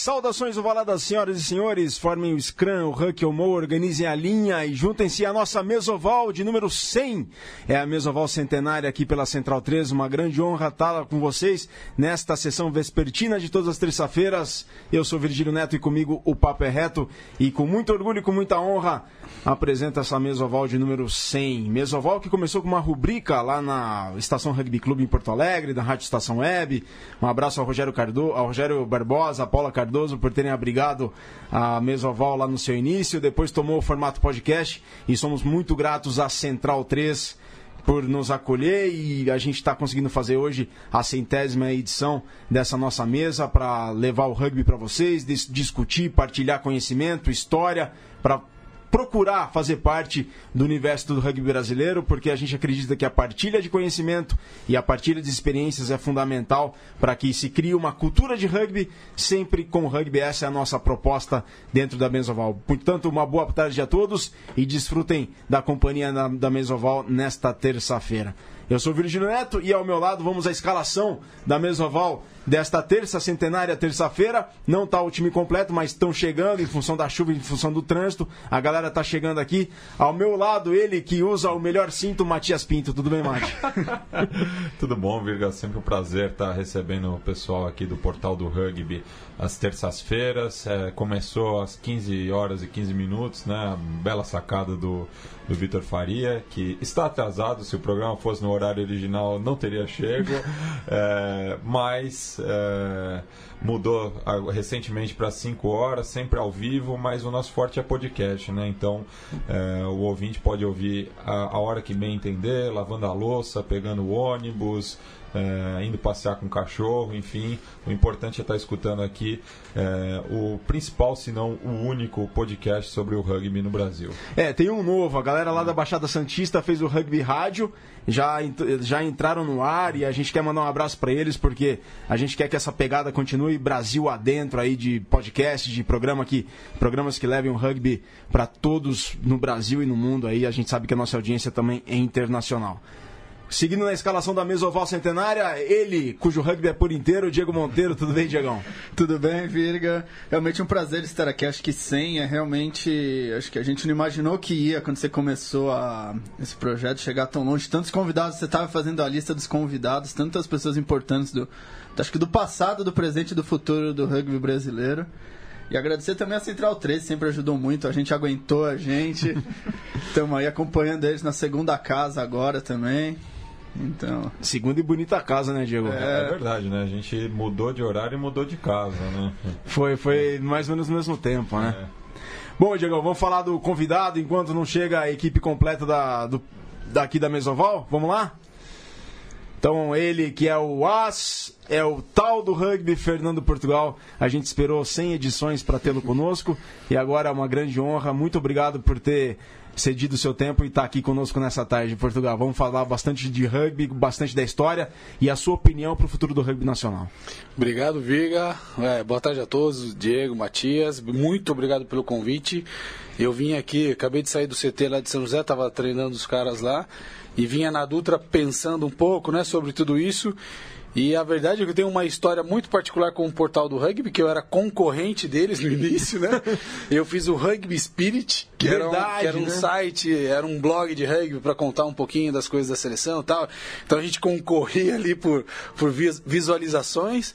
Saudações ovaladas, senhoras e senhores. Formem o Scrum, o Huck, o Mo, organizem a linha e juntem-se à nossa mesoval de número 100. É a mesoval centenária aqui pela Central 3. Uma grande honra estar com vocês nesta sessão vespertina de todas as terça-feiras. Eu sou Virgílio Neto e comigo o Papo é Reto. E com muito orgulho e com muita honra apresenta essa mesoval de número 100. Mesoval que começou com uma rubrica lá na Estação Rugby Clube em Porto Alegre, da Rádio Estação Web. Um abraço ao Rogério, Cardo, ao Rogério Barbosa, a Paula Cardoso por terem abrigado a mesoval lá no seu início. Depois tomou o formato podcast e somos muito gratos à Central 3 por nos acolher e a gente está conseguindo fazer hoje a centésima edição dessa nossa mesa para levar o rugby para vocês, discutir, partilhar conhecimento, história, para procurar fazer parte do universo do rugby brasileiro, porque a gente acredita que a partilha de conhecimento e a partilha de experiências é fundamental para que se crie uma cultura de rugby, sempre com rugby. Essa é a nossa proposta dentro da Mesoval. Portanto, uma boa tarde a todos e desfrutem da companhia da Mesoval nesta terça-feira. Eu sou Virgílio Neto e ao meu lado vamos à escalação da Mesoval desta terça centenária, terça-feira. Não está o time completo, mas estão chegando em função da chuva, em função do trânsito. A galera está chegando aqui. Ao meu lado, ele que usa o melhor cinto, Matias Pinto. Tudo bem, Mati? Tudo bom, Virga. Sempre um prazer estar recebendo o pessoal aqui do Portal do Rugby às terças-feiras. É, começou às 15 horas e 15 minutos, né? Bela sacada do, do Vitor Faria, que está atrasado. Se o programa fosse no horário original, não teria chego. é, mas é, mudou recentemente para 5 horas, sempre ao vivo, mas o nosso forte é podcast, né? Então é, o ouvinte pode ouvir a, a hora que bem entender, lavando a louça, pegando o ônibus é, indo passear com o cachorro, enfim. O importante é estar escutando aqui é, o principal, se não o único podcast sobre o rugby no Brasil. É, tem um novo. A galera lá da Baixada Santista fez o Rugby Rádio, já, já entraram no ar e a gente quer mandar um abraço para eles porque a gente quer que essa pegada continue Brasil adentro aí de podcast, de programa que, programas que levem o rugby para todos no Brasil e no mundo aí. A gente sabe que a nossa audiência também é internacional. Seguindo na escalação da mesa oval centenária, ele, cujo rugby é por inteiro, Diego Monteiro. Tudo bem, Diegão? Tudo bem, Virga. Realmente um prazer estar aqui. Acho que 100 é realmente. Acho que a gente não imaginou que ia, quando você começou a, esse projeto, chegar tão longe. Tantos convidados, você estava fazendo a lista dos convidados, tantas pessoas importantes do. Acho que do passado, do presente e do futuro do rugby brasileiro. E agradecer também a Central 3, sempre ajudou muito, a gente aguentou a gente. Estamos aí acompanhando eles na segunda casa agora também. Então. Segunda e bonita casa, né, Diego? É, é, verdade, né? A gente mudou de horário e mudou de casa, né? Foi, foi mais ou menos no mesmo tempo, né? É. Bom, Diego, vamos falar do convidado enquanto não chega a equipe completa da, do, daqui da Mesoval? Vamos lá? Então, ele que é o As, é o tal do rugby Fernando Portugal. A gente esperou 100 edições para tê-lo conosco e agora é uma grande honra. Muito obrigado por ter cedido o seu tempo e estar tá aqui conosco nessa tarde em Portugal. Vamos falar bastante de rugby, bastante da história e a sua opinião para o futuro do rugby nacional. Obrigado, Viga. É, boa tarde a todos, Diego, Matias. Muito obrigado pelo convite. Eu vim aqui, acabei de sair do CT lá de São José, estava treinando os caras lá e vinha na Dutra pensando um pouco né, sobre tudo isso. E a verdade é que eu tenho uma história muito particular com o portal do rugby, que eu era concorrente deles no início, né? Eu fiz o Rugby Spirit, que verdade, era um, que era um né? site, era um blog de rugby para contar um pouquinho das coisas da seleção e tal. Então a gente concorria ali por, por visualizações.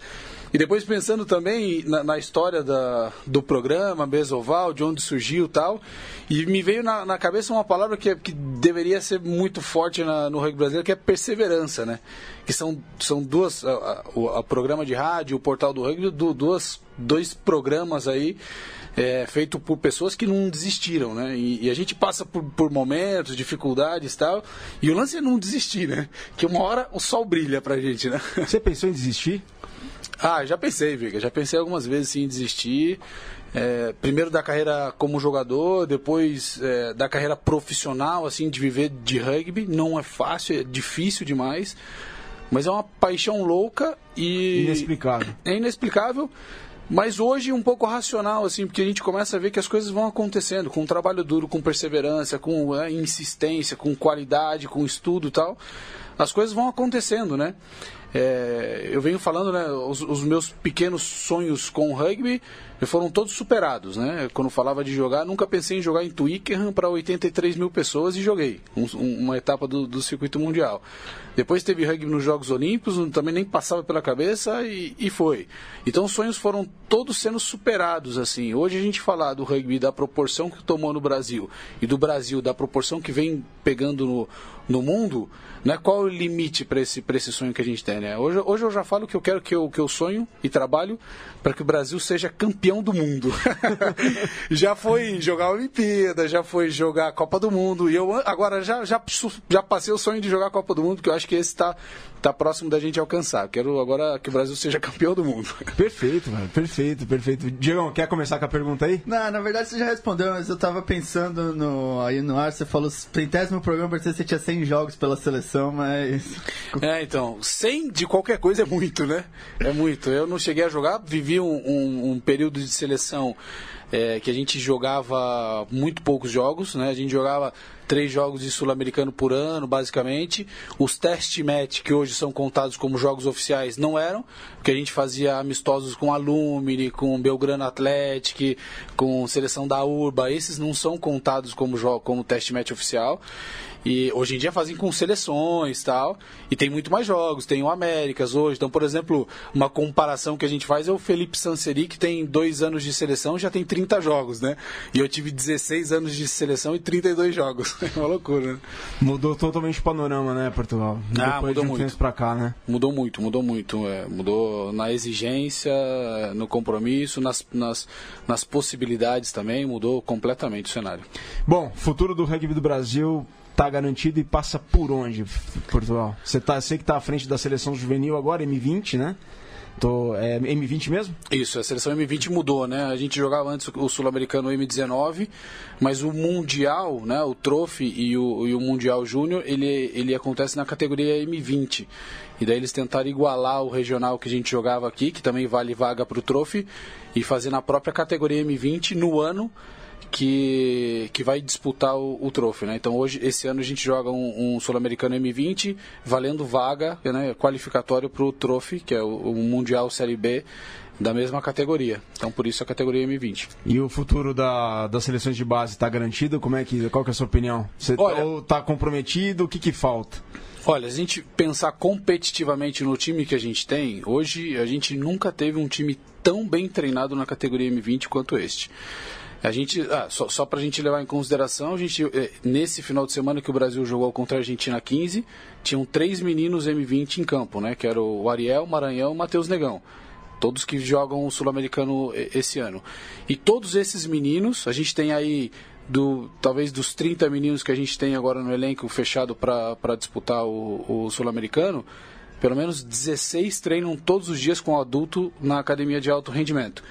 E depois pensando também na, na história da, do programa, Besoval, de onde surgiu tal, e me veio na, na cabeça uma palavra que, que deveria ser muito forte na, no rugby brasileiro, que é perseverança, né? Que são, são duas, o programa de rádio, o portal do rugby, do, duas, dois programas aí é, feito por pessoas que não desistiram, né? E, e, a gente passa por, por momentos, dificuldades e tal, e o lance é não desistir, né? Que uma hora o sol brilha pra gente, né? Você pensou em desistir? Ah, já pensei, Vika. Já pensei algumas vezes sim, em desistir. É, primeiro da carreira como jogador, depois é, da carreira profissional, assim, de viver de rugby. Não é fácil, é difícil demais. Mas é uma paixão louca e. Inexplicável. É inexplicável. Mas hoje um pouco racional, assim, porque a gente começa a ver que as coisas vão acontecendo, com trabalho duro, com perseverança, com é, insistência, com qualidade, com estudo e tal. As coisas vão acontecendo, né? É, eu venho falando, né, os, os, meus pequenos sonhos com o rugby foram todos superados, né? Quando falava de jogar, nunca pensei em jogar em Twickenham para 83 mil pessoas e joguei um, uma etapa do, do, circuito mundial. Depois teve rugby nos Jogos Olímpicos, também nem passava pela cabeça e, e foi. Então os sonhos foram todos sendo superados, assim. Hoje a gente falar do rugby da proporção que tomou no Brasil e do Brasil da proporção que vem pegando no, no mundo, né? Qual o limite para esse, esse sonho que a gente tem, né? Hoje, hoje eu já falo que eu quero que eu, que eu sonho e trabalho para que o Brasil seja campeão do mundo. já foi jogar a Olimpíada, já foi jogar a Copa do Mundo, e eu agora já, já, já passei o sonho de jogar a Copa do Mundo, porque eu acho que esse está tá próximo da gente alcançar. Quero agora que o Brasil seja campeão do mundo. Perfeito, mano. Perfeito, perfeito. Diego, quer começar com a pergunta aí? Não, na verdade você já respondeu, mas eu tava pensando no, aí no ar, você falou centésimo programa, parecia que você tinha 100 jogos pela seleção, mas... É, então, 100 de qualquer coisa é muito, né? É muito. Eu não cheguei a jogar, vivi um, um, um período de seleção é, que a gente jogava muito poucos jogos, né? A gente jogava três jogos de sul-americano por ano, basicamente. Os test match, que hoje são contados como jogos oficiais, não eram, porque a gente fazia amistosos com Alumni, com Belgrano Athletic, com seleção da Urba. Esses não são contados como, como test match oficial. E hoje em dia fazem com seleções tal. E tem muito mais jogos, tem o Américas hoje. Então, por exemplo, uma comparação que a gente faz é o Felipe Sanseri, que tem dois anos de seleção já tem 30 jogos, né? E eu tive 16 anos de seleção e 32 jogos. É uma loucura, né? Mudou totalmente o panorama, né, Portugal? Ah, Depois mudou de um muito. pra cá, né? Mudou muito, mudou muito. É, mudou na exigência, no compromisso, nas, nas, nas possibilidades também, mudou completamente o cenário. Bom, futuro do rugby do Brasil tá garantido e passa por onde, Portugal? Você tá, sei que está à frente da seleção juvenil agora, M20, né? Tô, é M20 mesmo? Isso, a seleção M20 mudou, né? A gente jogava antes o sul-americano M19, mas o mundial, né? O Trophy e o, e o mundial júnior, ele, ele acontece na categoria M20. E daí eles tentaram igualar o regional que a gente jogava aqui, que também vale vaga para o Trophy, e fazer na própria categoria M20 no ano que, que vai disputar o, o troféu, né? Então hoje, esse ano a gente joga um, um Sul-Americano M20 valendo vaga, né, qualificatório para o troféu, que é o, o Mundial Série B da mesma categoria. Então por isso a categoria M20. E o futuro da, das seleções de base está garantido? Como é que, qual que é a sua opinião? Você está comprometido? O que, que falta? Olha, a gente pensar competitivamente no time que a gente tem, hoje a gente nunca teve um time tão bem treinado na categoria M20 quanto este. A gente, ah, só, só para a gente levar em consideração, a gente, eh, nesse final de semana que o Brasil jogou contra a Argentina 15, tinham três meninos M20 em campo, né? Que era o Ariel, Maranhão e Matheus Negão. Todos que jogam o Sul-Americano esse ano. E todos esses meninos, a gente tem aí do talvez dos 30 meninos que a gente tem agora no elenco fechado para disputar o, o Sul-Americano, pelo menos 16 treinam todos os dias com o adulto na academia de alto rendimento.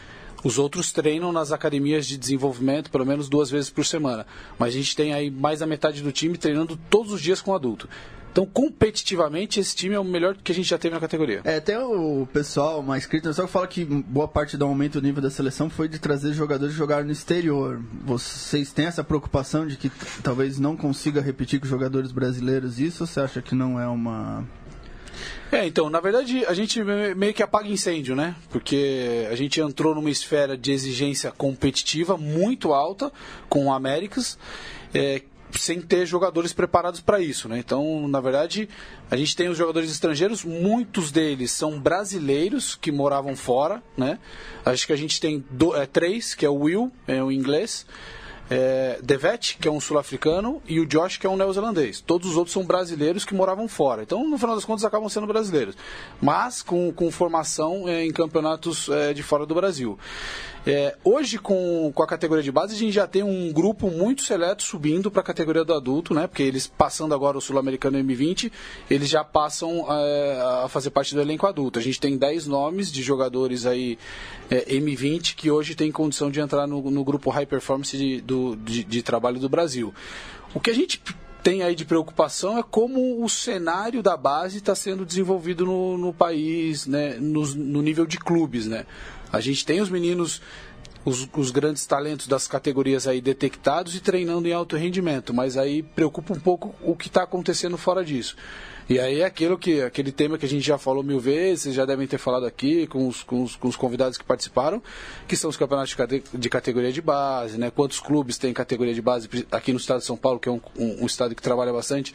Os outros treinam nas academias de desenvolvimento pelo menos duas vezes por semana. Mas a gente tem aí mais da metade do time treinando todos os dias com adulto. Então, competitivamente, esse time é o melhor que a gente já teve na categoria. É, tem o pessoal mais crítico, só que fala que boa parte do aumento do nível da seleção foi de trazer jogadores jogar no exterior. Vocês têm essa preocupação de que talvez não consiga repetir com jogadores brasileiros isso ou você acha que não é uma é, então, na verdade, a gente meio que apaga incêndio, né? Porque a gente entrou numa esfera de exigência competitiva muito alta com o Américas, é, sem ter jogadores preparados para isso, né? Então, na verdade, a gente tem os jogadores estrangeiros, muitos deles são brasileiros que moravam fora, né? Acho que a gente tem do, é, três, que é o Will, é o inglês, é, Devet, que é um sul-africano, e o Josh, que é um neozelandês. Todos os outros são brasileiros que moravam fora. Então, no final das contas, acabam sendo brasileiros. Mas com, com formação é, em campeonatos é, de fora do Brasil. É, hoje, com, com a categoria de base, a gente já tem um grupo muito seleto subindo para a categoria do adulto, né? Porque eles, passando agora o Sul-Americano M20, eles já passam é, a fazer parte do elenco adulto. A gente tem 10 nomes de jogadores aí é, M20 que hoje tem condição de entrar no, no grupo High Performance de, do, de, de trabalho do Brasil. O que a gente tem aí de preocupação é como o cenário da base está sendo desenvolvido no, no país, né, no, no, nível de clubes, né. A gente tem os meninos, os, os, grandes talentos das categorias aí detectados e treinando em alto rendimento, mas aí preocupa um pouco o que está acontecendo fora disso. E aí é aquilo que, aquele tema que a gente já falou mil vezes, já devem ter falado aqui com os, com os, com os convidados que participaram, que são os campeonatos de, cate, de, categoria de base, né? Quantos clubes têm categoria de base aqui no estado de São Paulo, que é um, um, um estado que trabalha bastante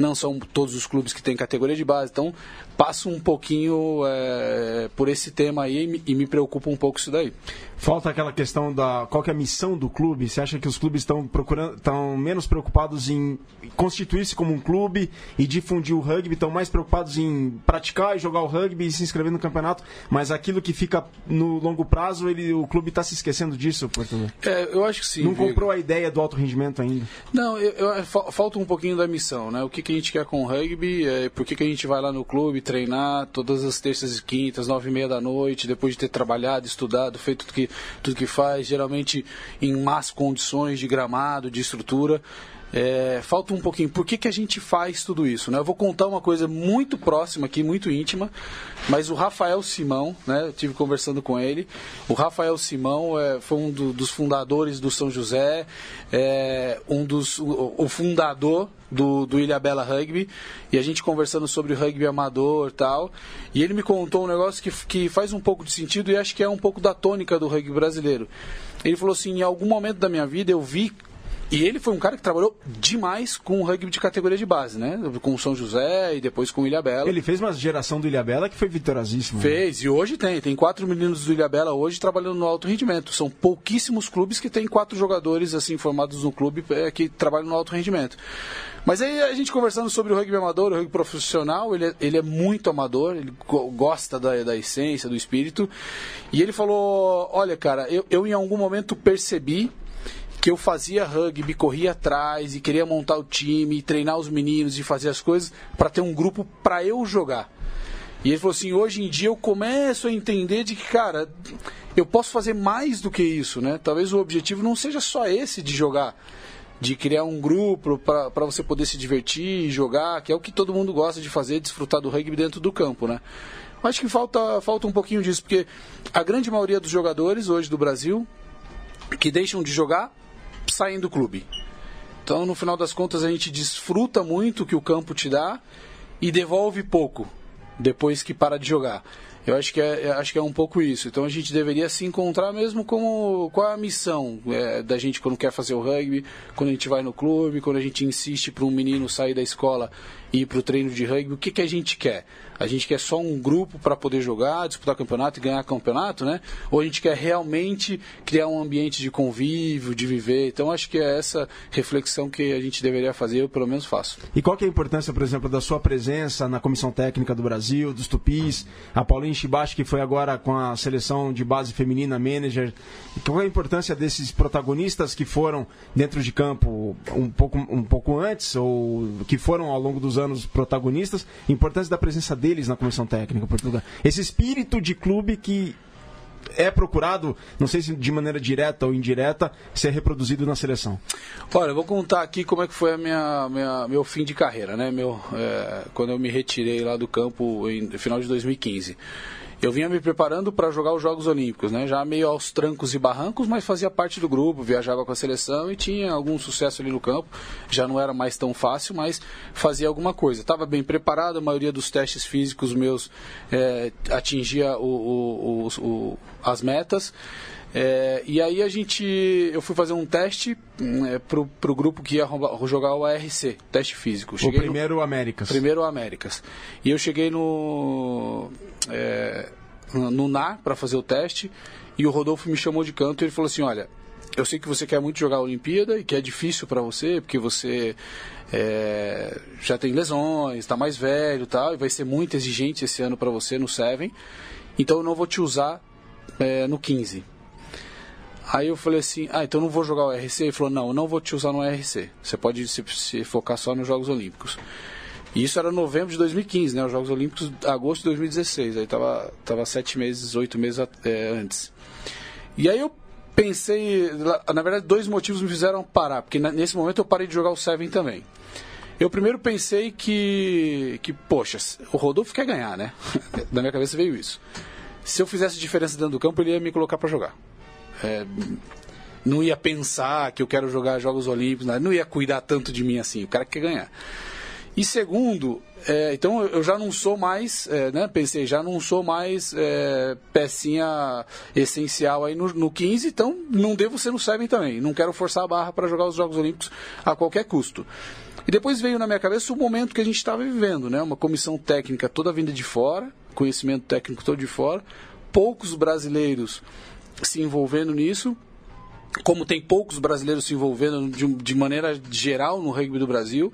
não são todos os clubes que têm categoria de base. Então, passo um pouquinho é, por esse tema aí e me, preocupa um pouco isso daí. Falta aquela questão da qual é a missão do clube? Você acha que os clubes estão procurando, estão menos preocupados em constituir-se como um clube e difundir o rugby, estão mais preocupados em praticar e jogar o rugby e se inscrever no campeonato, mas aquilo que fica no longo prazo, ele, o clube está se esquecendo disso, Portugal? É, eu acho que sim. Não comprou a ideia do alto rendimento ainda? Não, eu, eu, falta um pouquinho da missão, né? O que, que a gente quer com o rugby, é, por que, que a gente vai lá no clube treinar todas as terças e quintas, nove e meia da noite, depois de ter trabalhado, estudado, feito tudo que tudo que faz, geralmente em más condições de gramado, de estrutura. É, falta um pouquinho. Por que, que a gente faz tudo isso? Né? Eu vou contar uma coisa muito próxima aqui, muito íntima, mas o Rafael Simão, né, eu tive conversando com ele. O Rafael Simão é, foi um do, dos fundadores do São José, é, um dos, o, o fundador do, do Ilha Bela Rugby, e a gente conversando sobre rugby amador tal. E ele me contou um negócio que, que faz um pouco de sentido e acho que é um pouco da tônica do rugby brasileiro. Ele falou assim: em algum momento da minha vida eu vi e ele foi um cara que trabalhou demais com o rugby de categoria de base, né? Com o São José e depois com o Ilhabela. Ele fez uma geração do Ilhabela que foi vitorosíssima. Fez, e hoje tem. Tem quatro meninos do Ilhabela hoje trabalhando no alto rendimento. São pouquíssimos clubes que têm quatro jogadores assim formados no clube é, que trabalham no alto rendimento. Mas aí a gente conversando sobre o rugby amador, o rugby profissional, ele é, ele é muito amador, ele gosta da, da essência, do espírito. E ele falou: Olha, cara, eu, eu em algum momento percebi que eu fazia rugby, corria atrás e queria montar o time, treinar os meninos e fazer as coisas para ter um grupo para eu jogar. E ele falou assim: hoje em dia eu começo a entender de que, cara, eu posso fazer mais do que isso, né? Talvez o objetivo não seja só esse de jogar, de criar um grupo para você poder se divertir e jogar, que é o que todo mundo gosta de fazer, desfrutar do rugby dentro do campo, né? Acho que falta, falta um pouquinho disso, porque a grande maioria dos jogadores hoje do Brasil que deixam de jogar saem do clube. Então, no final das contas, a gente desfruta muito o que o campo te dá e devolve pouco depois que para de jogar. Eu acho que é, acho que é um pouco isso. Então a gente deveria se encontrar mesmo é a missão é, da gente quando quer fazer o rugby, quando a gente vai no clube, quando a gente insiste para um menino sair da escola ir para o treino de rugby. O que, que a gente quer? A gente quer só um grupo para poder jogar, disputar campeonato e ganhar campeonato, né? Ou a gente quer realmente criar um ambiente de convívio, de viver? Então acho que é essa reflexão que a gente deveria fazer, eu pelo menos faço. E qual que é a importância, por exemplo, da sua presença na comissão técnica do Brasil, dos Tupis, a Paulinha Chibachi, que foi agora com a seleção de base feminina, manager? Qual é a importância desses protagonistas que foram dentro de campo um pouco, um pouco antes, ou que foram ao longo dos anos protagonistas? Importância da presença deles na comissão técnica Portugal. Esse espírito de clube que é procurado, não sei se de maneira direta ou indireta, ser reproduzido na seleção? Olha, eu vou contar aqui como é que foi a minha, minha meu fim de carreira, né? Meu, é, quando eu me retirei lá do campo em final de 2015 eu vinha me preparando para jogar os Jogos Olímpicos, né? Já meio aos trancos e barrancos, mas fazia parte do grupo, viajava com a seleção e tinha algum sucesso ali no campo. Já não era mais tão fácil, mas fazia alguma coisa. Estava bem preparado, a maioria dos testes físicos meus é, atingia o, o, o, as metas. É, e aí a gente, eu fui fazer um teste é, pro, pro grupo que ia jogar o ARC, teste físico. Cheguei o primeiro no, Américas. Primeiro Américas. E eu cheguei no é, no NAR para fazer o teste e o Rodolfo me chamou de canto e ele falou assim, olha, eu sei que você quer muito jogar a Olimpíada e que é difícil para você porque você é, já tem lesões, está mais velho, tal, e vai ser muito exigente esse ano para você no Seven. Então eu não vou te usar é, no 15. Aí eu falei assim, ah, então não vou jogar o RC? Ele falou, não, eu não vou te usar no RC. Você pode se, se focar só nos Jogos Olímpicos. E isso era novembro de 2015, né? Os Jogos Olímpicos, agosto de 2016. Aí tava, tava sete meses, oito meses é, antes. E aí eu pensei, na verdade, dois motivos me fizeram parar, porque nesse momento eu parei de jogar o Seven também. Eu primeiro pensei que, que poxa, o Rodolfo quer ganhar, né? na minha cabeça veio isso. Se eu fizesse diferença dentro do campo, ele ia me colocar para jogar. É, não ia pensar que eu quero jogar Jogos Olímpicos, não ia cuidar tanto de mim assim. O cara quer ganhar. E segundo, é, então eu já não sou mais, é, né, pensei, já não sou mais é, pecinha essencial aí no, no 15, então não devo ser no 7 também. Não quero forçar a barra para jogar os Jogos Olímpicos a qualquer custo. E depois veio na minha cabeça o momento que a gente estava vivendo, né? Uma comissão técnica toda vinda de fora, conhecimento técnico todo de fora, poucos brasileiros se envolvendo nisso, como tem poucos brasileiros se envolvendo de, de maneira geral no rugby do Brasil.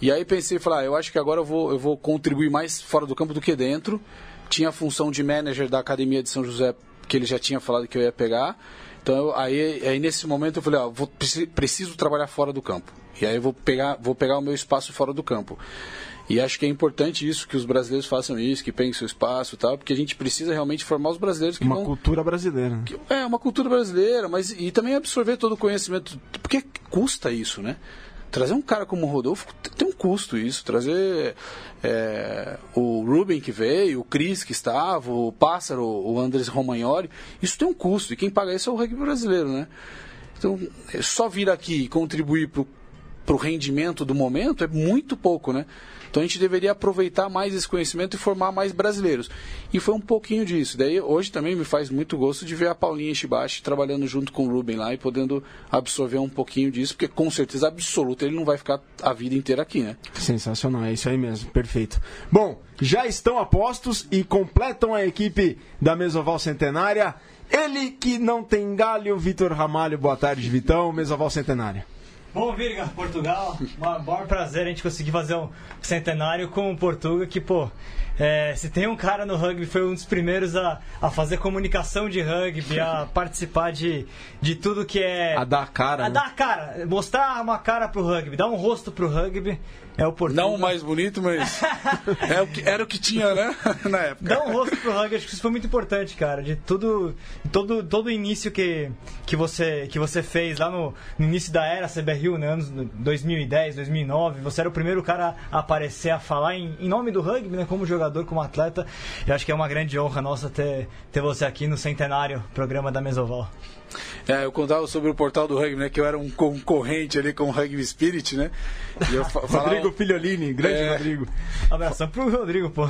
E aí pensei, falar, ah, eu acho que agora eu vou, eu vou contribuir mais fora do campo do que dentro. Tinha a função de manager da Academia de São José, que ele já tinha falado que eu ia pegar. Então eu, aí, aí nesse momento eu falei, ó, vou, preciso trabalhar fora do campo. E aí eu vou pegar, vou pegar o meu espaço fora do campo. E acho que é importante isso, que os brasileiros façam isso, que pensem seu espaço e tal, porque a gente precisa realmente formar os brasileiros que uma vão... cultura brasileira. Que, é, uma cultura brasileira, mas e também absorver todo o conhecimento, porque custa isso, né? Trazer um cara como o Rodolfo tem um custo isso. Trazer é, o Ruben que veio, o Cris que estava, o Pássaro, o Andres Romagnoli, isso tem um custo. E quem paga isso é o rugby brasileiro, né? Então, só vir aqui e contribuir para o rendimento do momento é muito pouco, né? Então a gente deveria aproveitar mais esse conhecimento e formar mais brasileiros. E foi um pouquinho disso. Daí hoje também me faz muito gosto de ver a Paulinha Shibashi trabalhando junto com o Ruben lá e podendo absorver um pouquinho disso, porque com certeza absoluta ele não vai ficar a vida inteira aqui, né? Sensacional, é isso aí mesmo, perfeito. Bom, já estão apostos e completam a equipe da Mesoval Centenária. Ele que não tem galho, Vitor Ramalho. Boa tarde, Vitão, Mesoval Centenária. Bom, Virga, Portugal, um prazer a gente conseguir fazer um centenário com o Portuga, que, pô, é, se tem um cara no rugby, foi um dos primeiros a, a fazer comunicação de rugby, a participar de, de tudo que é. A dar cara. A né? dar cara, mostrar uma cara pro rugby, dar um rosto pro rugby. É o Portuga. Não o mais bonito, mas é o que, era o que tinha, né? Na época. Dá um rosto pro rugby, acho que isso foi muito importante, cara. De tudo, todo, todo o início que, que, você, que você fez lá no, no início da era CBRU, né? anos 2010, 2009. Você era o primeiro cara a aparecer, a falar em, em nome do rugby, né? Como jogador, como atleta. Eu acho que é uma grande honra nossa ter, ter você aqui no centenário programa da Mesoval. É, eu contava sobre o portal do rugby, né? Que eu era um concorrente ali com o Rugby Spirit, né? E eu falava... Rodrigo Filholini, grande é... Rodrigo. Abração pro Rodrigo, pô.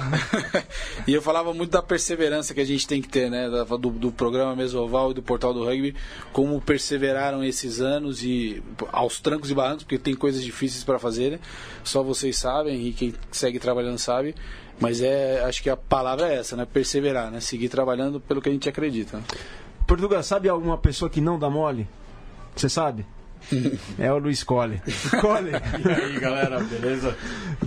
e eu falava muito da perseverança que a gente tem que ter, né? Do, do programa Mesoval e do portal do rugby, como perseveraram esses anos e aos trancos e barrancos, porque tem coisas difíceis para fazer, né? Só vocês sabem e quem segue trabalhando sabe. Mas é, acho que a palavra é essa, né? Perseverar, né? Seguir trabalhando pelo que a gente acredita. Portugal, sabe alguma pessoa que não dá mole? Você sabe? É o Luiz Cole. Cole. E aí, galera, beleza?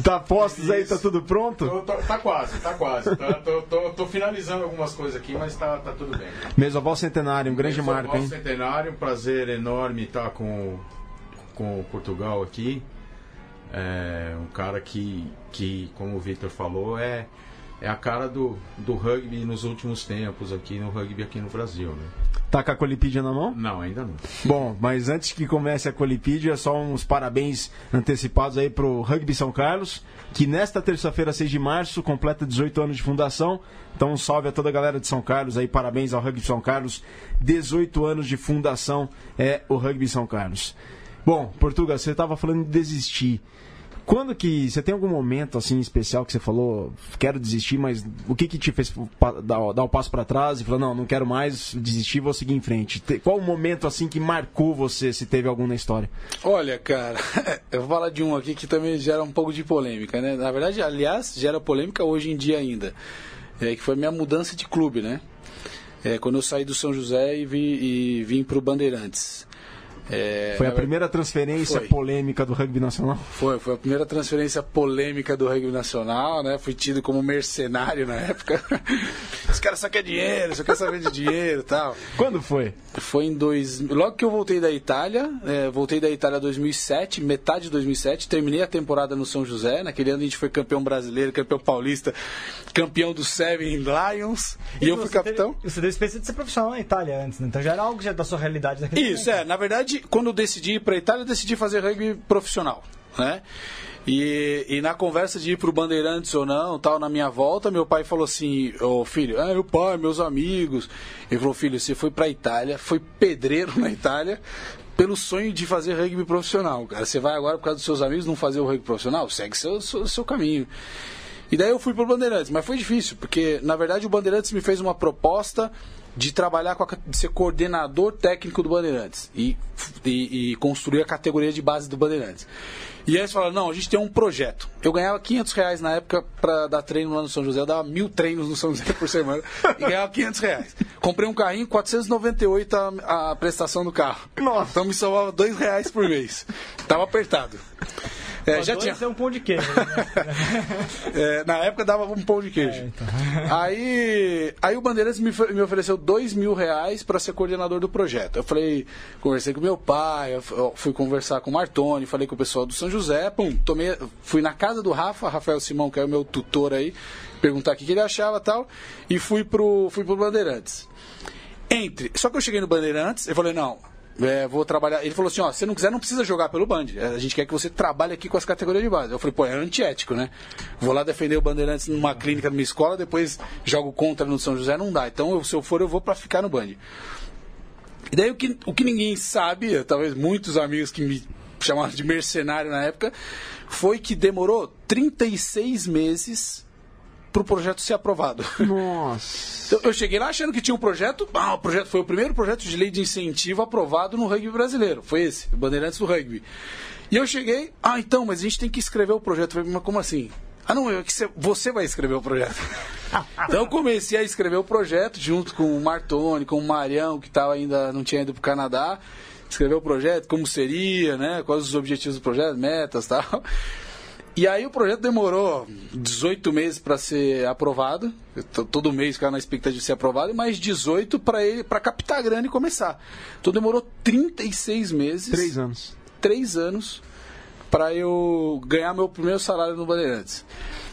Tá postos aí, tá tudo pronto? Tô, tô, tá quase, tá quase. Tá, tô, tô, tô, finalizando algumas coisas aqui, mas tá, tá tudo bem. Mesoval Centenário, um grande Mesoval marco, hein? Centenário, um prazer enorme estar com, com Portugal aqui. É um cara que, que como o Victor falou, é é a cara do, do rugby nos últimos tempos aqui no rugby aqui no Brasil, né? Tá com a Colipídia na mão? Não, ainda não. Bom, mas antes que comece a Colipídia, só uns parabéns antecipados aí pro Rugby São Carlos, que nesta terça-feira, 6 de março, completa 18 anos de fundação. Então, um salve a toda a galera de São Carlos aí, parabéns ao Rugby São Carlos. 18 anos de fundação é o Rugby São Carlos. Bom, Portugal, você estava falando de desistir. Quando que você tem algum momento assim especial que você falou, quero desistir, mas o que que te fez dar, o passo para trás e falar não, não quero mais desistir, vou seguir em frente? Qual o momento assim que marcou você, se teve algum na história? Olha, cara, eu vou falar de um aqui que também gera um pouco de polêmica, né? Na verdade, aliás, gera polêmica hoje em dia ainda, é que foi minha mudança de clube, né? É, quando eu saí do São José e, vi, e vim para o Bandeirantes. É, foi a primeira transferência foi. polêmica do rugby nacional? Foi, foi a primeira transferência polêmica do rugby nacional, né? Fui tido como mercenário na época. Os caras só querem dinheiro, só querem saber de dinheiro e tal. Quando foi? Foi em dois. Logo que eu voltei da Itália, é, voltei da Itália em 2007, metade de 2007, terminei a temporada no São José. Naquele ano a gente foi campeão brasileiro, campeão paulista, campeão do Seven Lions. E, e eu fui capitão. Teve, você deu experiência de ser profissional na Itália antes, né? Então já era algo já da sua realidade naquele Isso, momento. é. Na verdade, quando eu decidi ir para a Itália, eu decidi fazer rugby profissional, né? E, e na conversa de ir pro Bandeirantes ou não, tal, na minha volta, meu pai falou assim, ô oh, filho, ah, meu pai, meus amigos. Ele falou, filho, você foi pra Itália, foi pedreiro na Itália, pelo sonho de fazer rugby profissional. Cara. Você vai agora por causa dos seus amigos não fazer o rugby profissional? Segue seu, seu, seu caminho. E daí eu fui pro Bandeirantes, mas foi difícil, porque na verdade o Bandeirantes me fez uma proposta de trabalhar com a, de ser coordenador técnico do Bandeirantes e, e, e construir a categoria de base do Bandeirantes. E aí eles falaram, não, a gente tem um projeto. Eu ganhava 500 reais na época para dar treino lá no São José. Eu dava mil treinos no São José por semana e ganhava 500 reais. Comprei um carrinho, 498 a, a prestação do carro. Nossa. Então me salvava 2 reais por mês. Tava apertado. É, já tinha. é um pão de queijo. Né? é, na época dava um pão de queijo. É, então. aí, aí o Bandeirantes me, me ofereceu dois mil reais para ser coordenador do projeto. Eu falei, conversei com meu pai, fui conversar com o Martoni, falei com o pessoal do São José, pum, tomei, fui na casa do Rafa, Rafael Simão, que é o meu tutor aí, perguntar o que, ele achava e tal, e fui pro, fui pro Bandeirantes. Entre. Só que eu cheguei no Bandeirantes, eu falei, não, é, vou trabalhar. Ele falou assim: ó, se não quiser, não precisa jogar pelo Band. É, a gente quer que você trabalhe aqui com as categorias de base. Eu falei, pô, é antiético, né? Vou lá defender o Bandeirantes numa clínica numa escola, depois jogo contra no São José, não dá. Então, eu, se eu for, eu vou para ficar no Band. E daí o que, o que ninguém sabe, talvez muitos amigos que me chamaram de mercenário na época, foi que demorou 36 meses para o projeto ser aprovado. Nossa. Então, eu cheguei lá achando que tinha um projeto. Ah, o projeto foi o primeiro projeto de lei de incentivo aprovado no rugby brasileiro. Foi esse, o Bandeirantes do Rugby. E eu cheguei, ah, então, mas a gente tem que escrever o projeto. Eu falei, mas como assim? Ah, não, é que você vai escrever o projeto. então eu comecei a escrever o projeto junto com o Martoni, com o Marião, que tava ainda não tinha ido para o Canadá. Escrever o projeto, como seria, né? Quais os objetivos do projeto, metas tal. E aí o projeto demorou 18 meses para ser aprovado. Todo mês ficava na expectativa de ser aprovado, mais 18 para ele para captar grana e começar. Então demorou 36 meses. Três anos. Três anos para eu ganhar meu primeiro salário no Bandeirantes.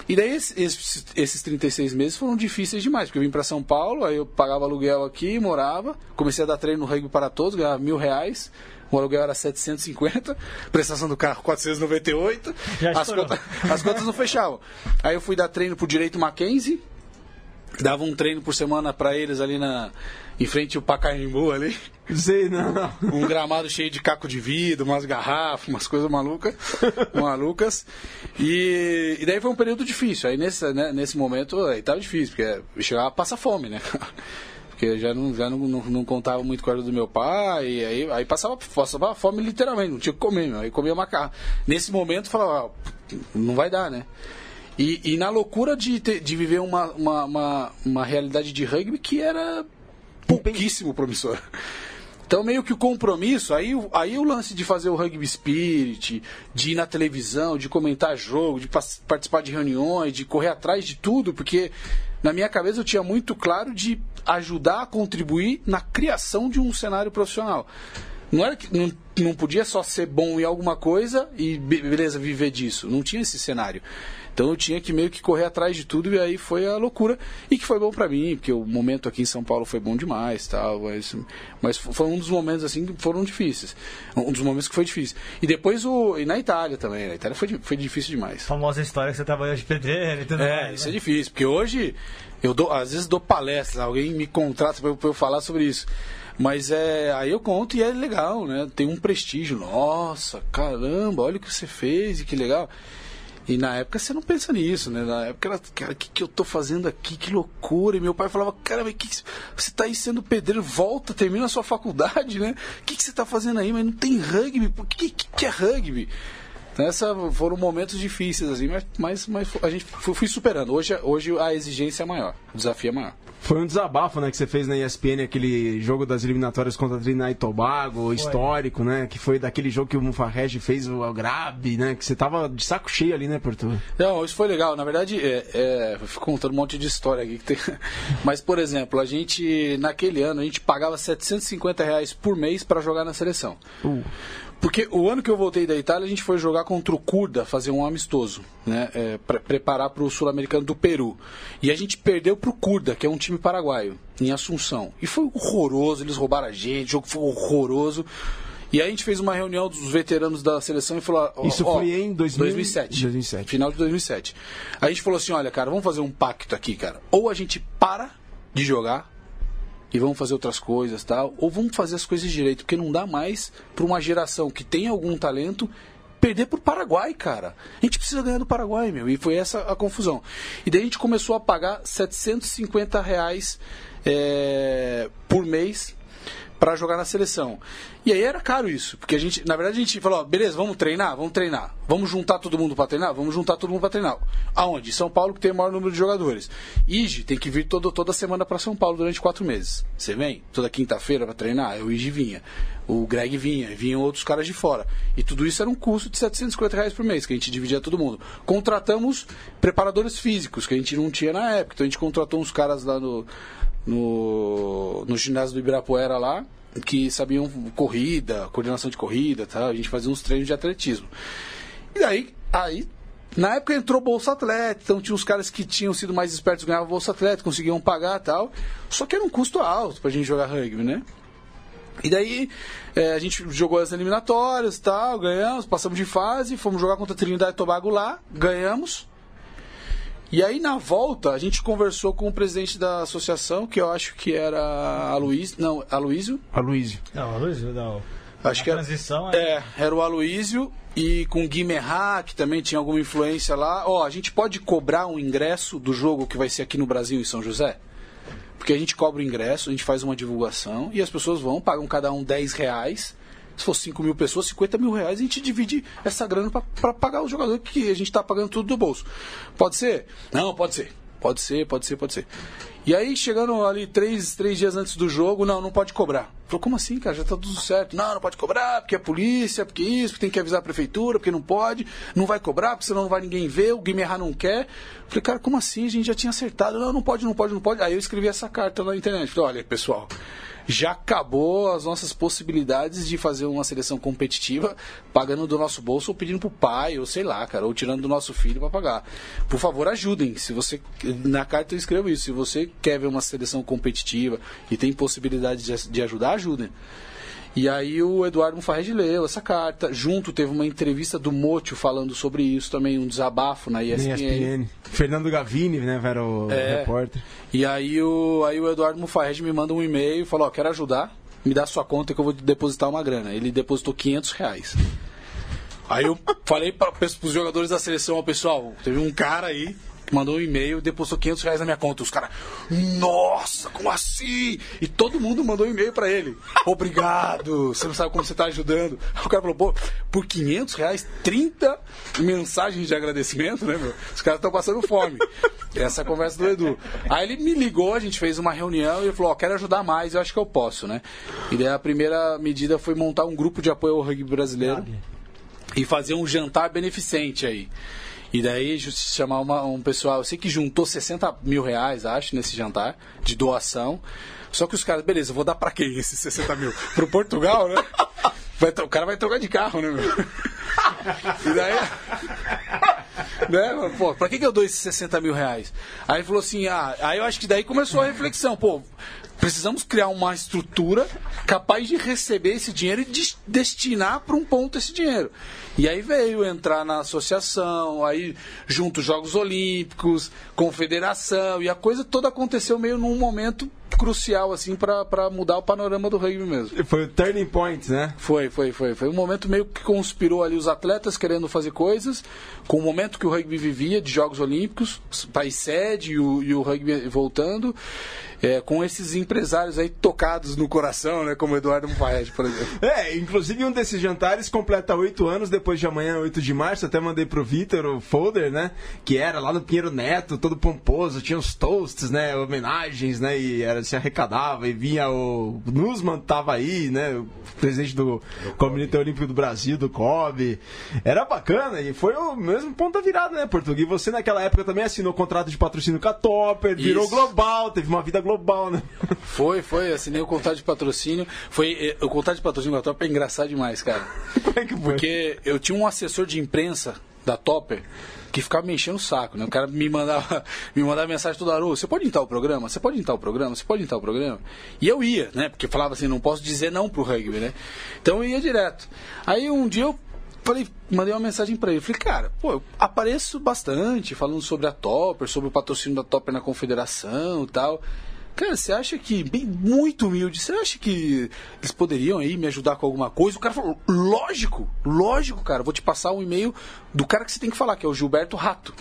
E daí esses, esses 36 meses foram difíceis demais, porque eu vim para São Paulo, aí eu pagava aluguel aqui, morava, comecei a dar treino no rugby para todos, ganhava mil reais o aluguel era 750, prestação do carro 498, as, contas, as contas não fechavam. Aí eu fui dar treino pro Direito Mackenzie, dava um treino por semana para eles ali na em frente ao Pacaembu ali. Sei, não, não. Um gramado cheio de caco de vidro, umas garrafas, umas coisas malucas. malucas. E, e daí foi um período difícil. Aí nesse, né, nesse momento aí tava difícil, porque chegava a passar fome, né? Porque já não, já não, não, não contava muito com a do meu pai, e aí, aí passava, passava fome literalmente, não tinha que comer, meu, aí comia macarrão. Nesse momento falava, ah, não vai dar, né? E, e na loucura de, ter, de viver uma, uma, uma, uma realidade de rugby que era pouquíssimo promissor. Então, meio que o compromisso, aí, aí o lance de fazer o rugby spirit, de ir na televisão, de comentar jogo, de participar de reuniões, de correr atrás de tudo, porque na minha cabeça eu tinha muito claro de ajudar a contribuir na criação de um cenário profissional. Não era que não, não podia só ser bom em alguma coisa e beleza viver disso. Não tinha esse cenário. Então eu tinha que meio que correr atrás de tudo e aí foi a loucura e que foi bom para mim, porque o momento aqui em São Paulo foi bom demais, tal, mas, mas foi um dos momentos assim que foram difíceis. Um dos momentos que foi difícil. E depois o e na Itália também, na Itália foi, foi difícil demais. A famosa história que você trabalhou de pedreiro e tudo é, mais. É, isso né? é difícil, porque hoje eu dou, às vezes dou palestras, alguém me contrata para eu, eu falar sobre isso. Mas é, aí eu conto e é legal, né? Tem um prestígio. Nossa, caramba, olha o que você fez e que legal. E na época você não pensa nisso, né? Na época era, cara, o que, que eu tô fazendo aqui? Que loucura. E meu pai falava, cara, mas que, você tá aí sendo pedreiro, volta, termina a sua faculdade, né? O que, que você tá fazendo aí? Mas não tem rugby. O que, que, que é rugby? Essa foram momentos difíceis, assim, mas, mas, mas a gente fui superando. Hoje, hoje a exigência é maior, o desafio é maior. Foi um desabafo, né, que você fez na ESPN, aquele jogo das eliminatórias contra Trinidad e Tobago, histórico, né, que foi daquele jogo que o Mufarrege fez o grab, né, que você tava de saco cheio ali, né, Porto? Não, isso foi legal. Na verdade, é, é, fico contando um monte de história aqui. Tem... Mas, por exemplo, a gente, naquele ano, a gente pagava 750 reais por mês para jogar na seleção. Uh. Porque o ano que eu voltei da Itália, a gente foi jogar contra o Curda, fazer um amistoso, né? É, para preparar para o Sul-Americano do Peru. E a gente perdeu para o Curda, que é um time paraguaio, em Assunção. E foi horroroso, eles roubaram a gente, o jogo foi horroroso. E aí a gente fez uma reunião dos veteranos da seleção e falou: ó, Isso ó, foi em 2000 2007. 2007. Final de 2007. Aí a gente falou assim: olha, cara, vamos fazer um pacto aqui, cara. Ou a gente para de jogar e vamos fazer outras coisas tal, ou vamos fazer as coisas direito, porque não dá mais para uma geração que tem algum talento perder pro Paraguai, cara. A gente precisa ganhar do Paraguai, meu. E foi essa a confusão. E daí a gente começou a pagar 750 reais é, por mês para jogar na seleção. E aí era caro isso, porque a gente, na verdade, a gente falou, ó, beleza, vamos treinar, vamos treinar. Vamos juntar todo mundo para treinar? Vamos juntar todo mundo para treinar. Aonde? São Paulo que tem o maior número de jogadores. Ige tem que vir todo, toda semana para São Paulo durante quatro meses. Você vem toda quinta-feira para treinar? O Ige vinha. O Greg vinha, vinham outros caras de fora. E tudo isso era um custo de 750 reais por mês, que a gente dividia todo mundo. Contratamos preparadores físicos, que a gente não tinha na época. Então a gente contratou uns caras lá no, no, no ginásio do Ibirapuera lá, que sabiam corrida, coordenação de corrida, tá? a gente fazia uns treinos de atletismo. E daí, aí, na época entrou Bolsa Atleta, então tinha uns caras que tinham sido mais espertos, ganhavam Bolsa Atleta, conseguiam pagar tal. Só que era um custo alto pra gente jogar rugby, né? E daí é, a gente jogou as eliminatórias tal, ganhamos, passamos de fase, fomos jogar contra a Trinidade e Tobago lá, ganhamos. E aí na volta a gente conversou com o presidente da associação, que eu acho que era a Luiz, não, Aloysio. Aloysio. Não, Aloysio, não. Acho A que era, transição é- é, era o Aloysio e com o Gui Merrat, que também tinha alguma influência lá. Ó, a gente pode cobrar um ingresso do jogo que vai ser aqui no Brasil, em São José? Porque a gente cobra o ingresso, a gente faz uma divulgação e as pessoas vão, pagam cada um 10 reais. Se for 5 mil pessoas, 50 mil reais, a gente divide essa grana para pagar o jogador que a gente está pagando tudo do bolso. Pode ser? Não, pode ser. Pode ser, pode ser, pode ser. E aí, chegando ali três, três dias antes do jogo, não, não pode cobrar. Falou, como assim, cara? Já tá tudo certo. Não, não pode cobrar, porque é polícia, porque isso, porque tem que avisar a prefeitura, porque não pode, não vai cobrar, porque senão não vai ninguém ver, o Guimerá não quer. Falei, cara, como assim? A gente já tinha acertado. Não, não pode, não pode, não pode. Aí eu escrevi essa carta na internet. Falei, olha, pessoal, já acabou as nossas possibilidades de fazer uma seleção competitiva pagando do nosso bolso ou pedindo pro pai, ou sei lá, cara, ou tirando do nosso filho para pagar. Por favor, ajudem. Se você na carta eu escrevo isso, se você quer ver uma seleção competitiva e tem possibilidade de, de ajudar, ajudem. E aí o Eduardo Mufarrege leu essa carta. Junto teve uma entrevista do Motio falando sobre isso também, um desabafo na ESPN. ESPN. Fernando Gavini, né, era o É. repórter. E aí o, aí o Eduardo Mufarrege me manda um e-mail e falou, ó, quero ajudar, me dá sua conta que eu vou depositar uma grana. Ele depositou 500 reais. Aí eu falei para os jogadores da seleção, ó, pessoal, teve um cara aí mandou um e-mail, depositou 500 reais na minha conta. Os caras, nossa, como assim? E todo mundo mandou um e-mail para ele. Obrigado, você não sabe como você tá ajudando. O cara falou, pô, por 500 reais, 30 mensagens de agradecimento, né, meu? Os caras estão passando fome. Essa é a conversa do Edu. Aí ele me ligou, a gente fez uma reunião e ele falou, ó, quero ajudar mais, eu acho que eu posso, né? E daí a primeira medida foi montar um grupo de apoio ao rugby brasileiro e fazer um jantar beneficente aí. E daí chamar uma- um pessoal, eu sei que juntou 60 mil reais, acho, nesse jantar, de doação. Só que os caras, beleza, vou dar pra quem esses 60 mil? Pro Portugal, né? Vai o cara vai trocar de carro, né, meu? E daí. Né? Pô, pra que, que eu dou esses 60 mil reais? Aí falou assim: ah, aí eu acho que daí começou a reflexão, pô. Precisamos criar uma estrutura capaz de receber esse dinheiro e des- destinar para um ponto esse dinheiro. E aí veio entrar na associação, aí junto Jogos Olímpicos, Confederação, e a coisa toda aconteceu meio num momento crucial, assim, para mudar o panorama do rugby mesmo. Foi o turning point, né? Foi, foi, foi. Foi um momento meio que conspirou ali os atletas querendo fazer coisas, com o momento que o rugby vivia de Jogos Olímpicos, país sede e o, e o rugby voltando, é, com esses empresários aí tocados no coração, né? Como o Eduardo Mufaed, por exemplo. É, inclusive um desses jantares completa oito anos depois de amanhã, 8 de março. Até mandei pro Vitor o folder, né? Que era lá no Pinheiro Neto, todo pomposo, tinha os toasts, né? Homenagens, né? E era, se arrecadava e vinha o Nusman tava aí, né? O presidente do Comitê Olímpico do Brasil, do COB. Era bacana e foi o mesmo ponto da virada, né, Português? E você naquela época também assinou contrato de patrocínio com a Topper, virou Isso. global, teve uma vida global, né? Foi, foi, assinei o contrato de patrocínio. Foi, eh, o contrato de patrocínio da Top é engraçado demais, cara. Como é que foi? Porque eu tinha um assessor de imprensa da Topper que ficava me enchendo o saco, né? O cara me mandava, me mandava mensagem toda hora, "Ô, você pode entrar o programa? Você pode entrar o programa? Você pode entrar o programa? E eu ia, né? Porque falava assim, não posso dizer não pro rugby, né? Então eu ia direto. Aí um dia eu falei, mandei uma mensagem pra ele. Falei, cara, pô, eu apareço bastante falando sobre a Topper, sobre o patrocínio da Topper na confederação e tal. Cara, você acha que, bem muito humilde, você acha que eles poderiam aí me ajudar com alguma coisa? O cara falou, lógico, lógico, cara, vou te passar um e-mail do cara que você tem que falar, que é o Gilberto Rato.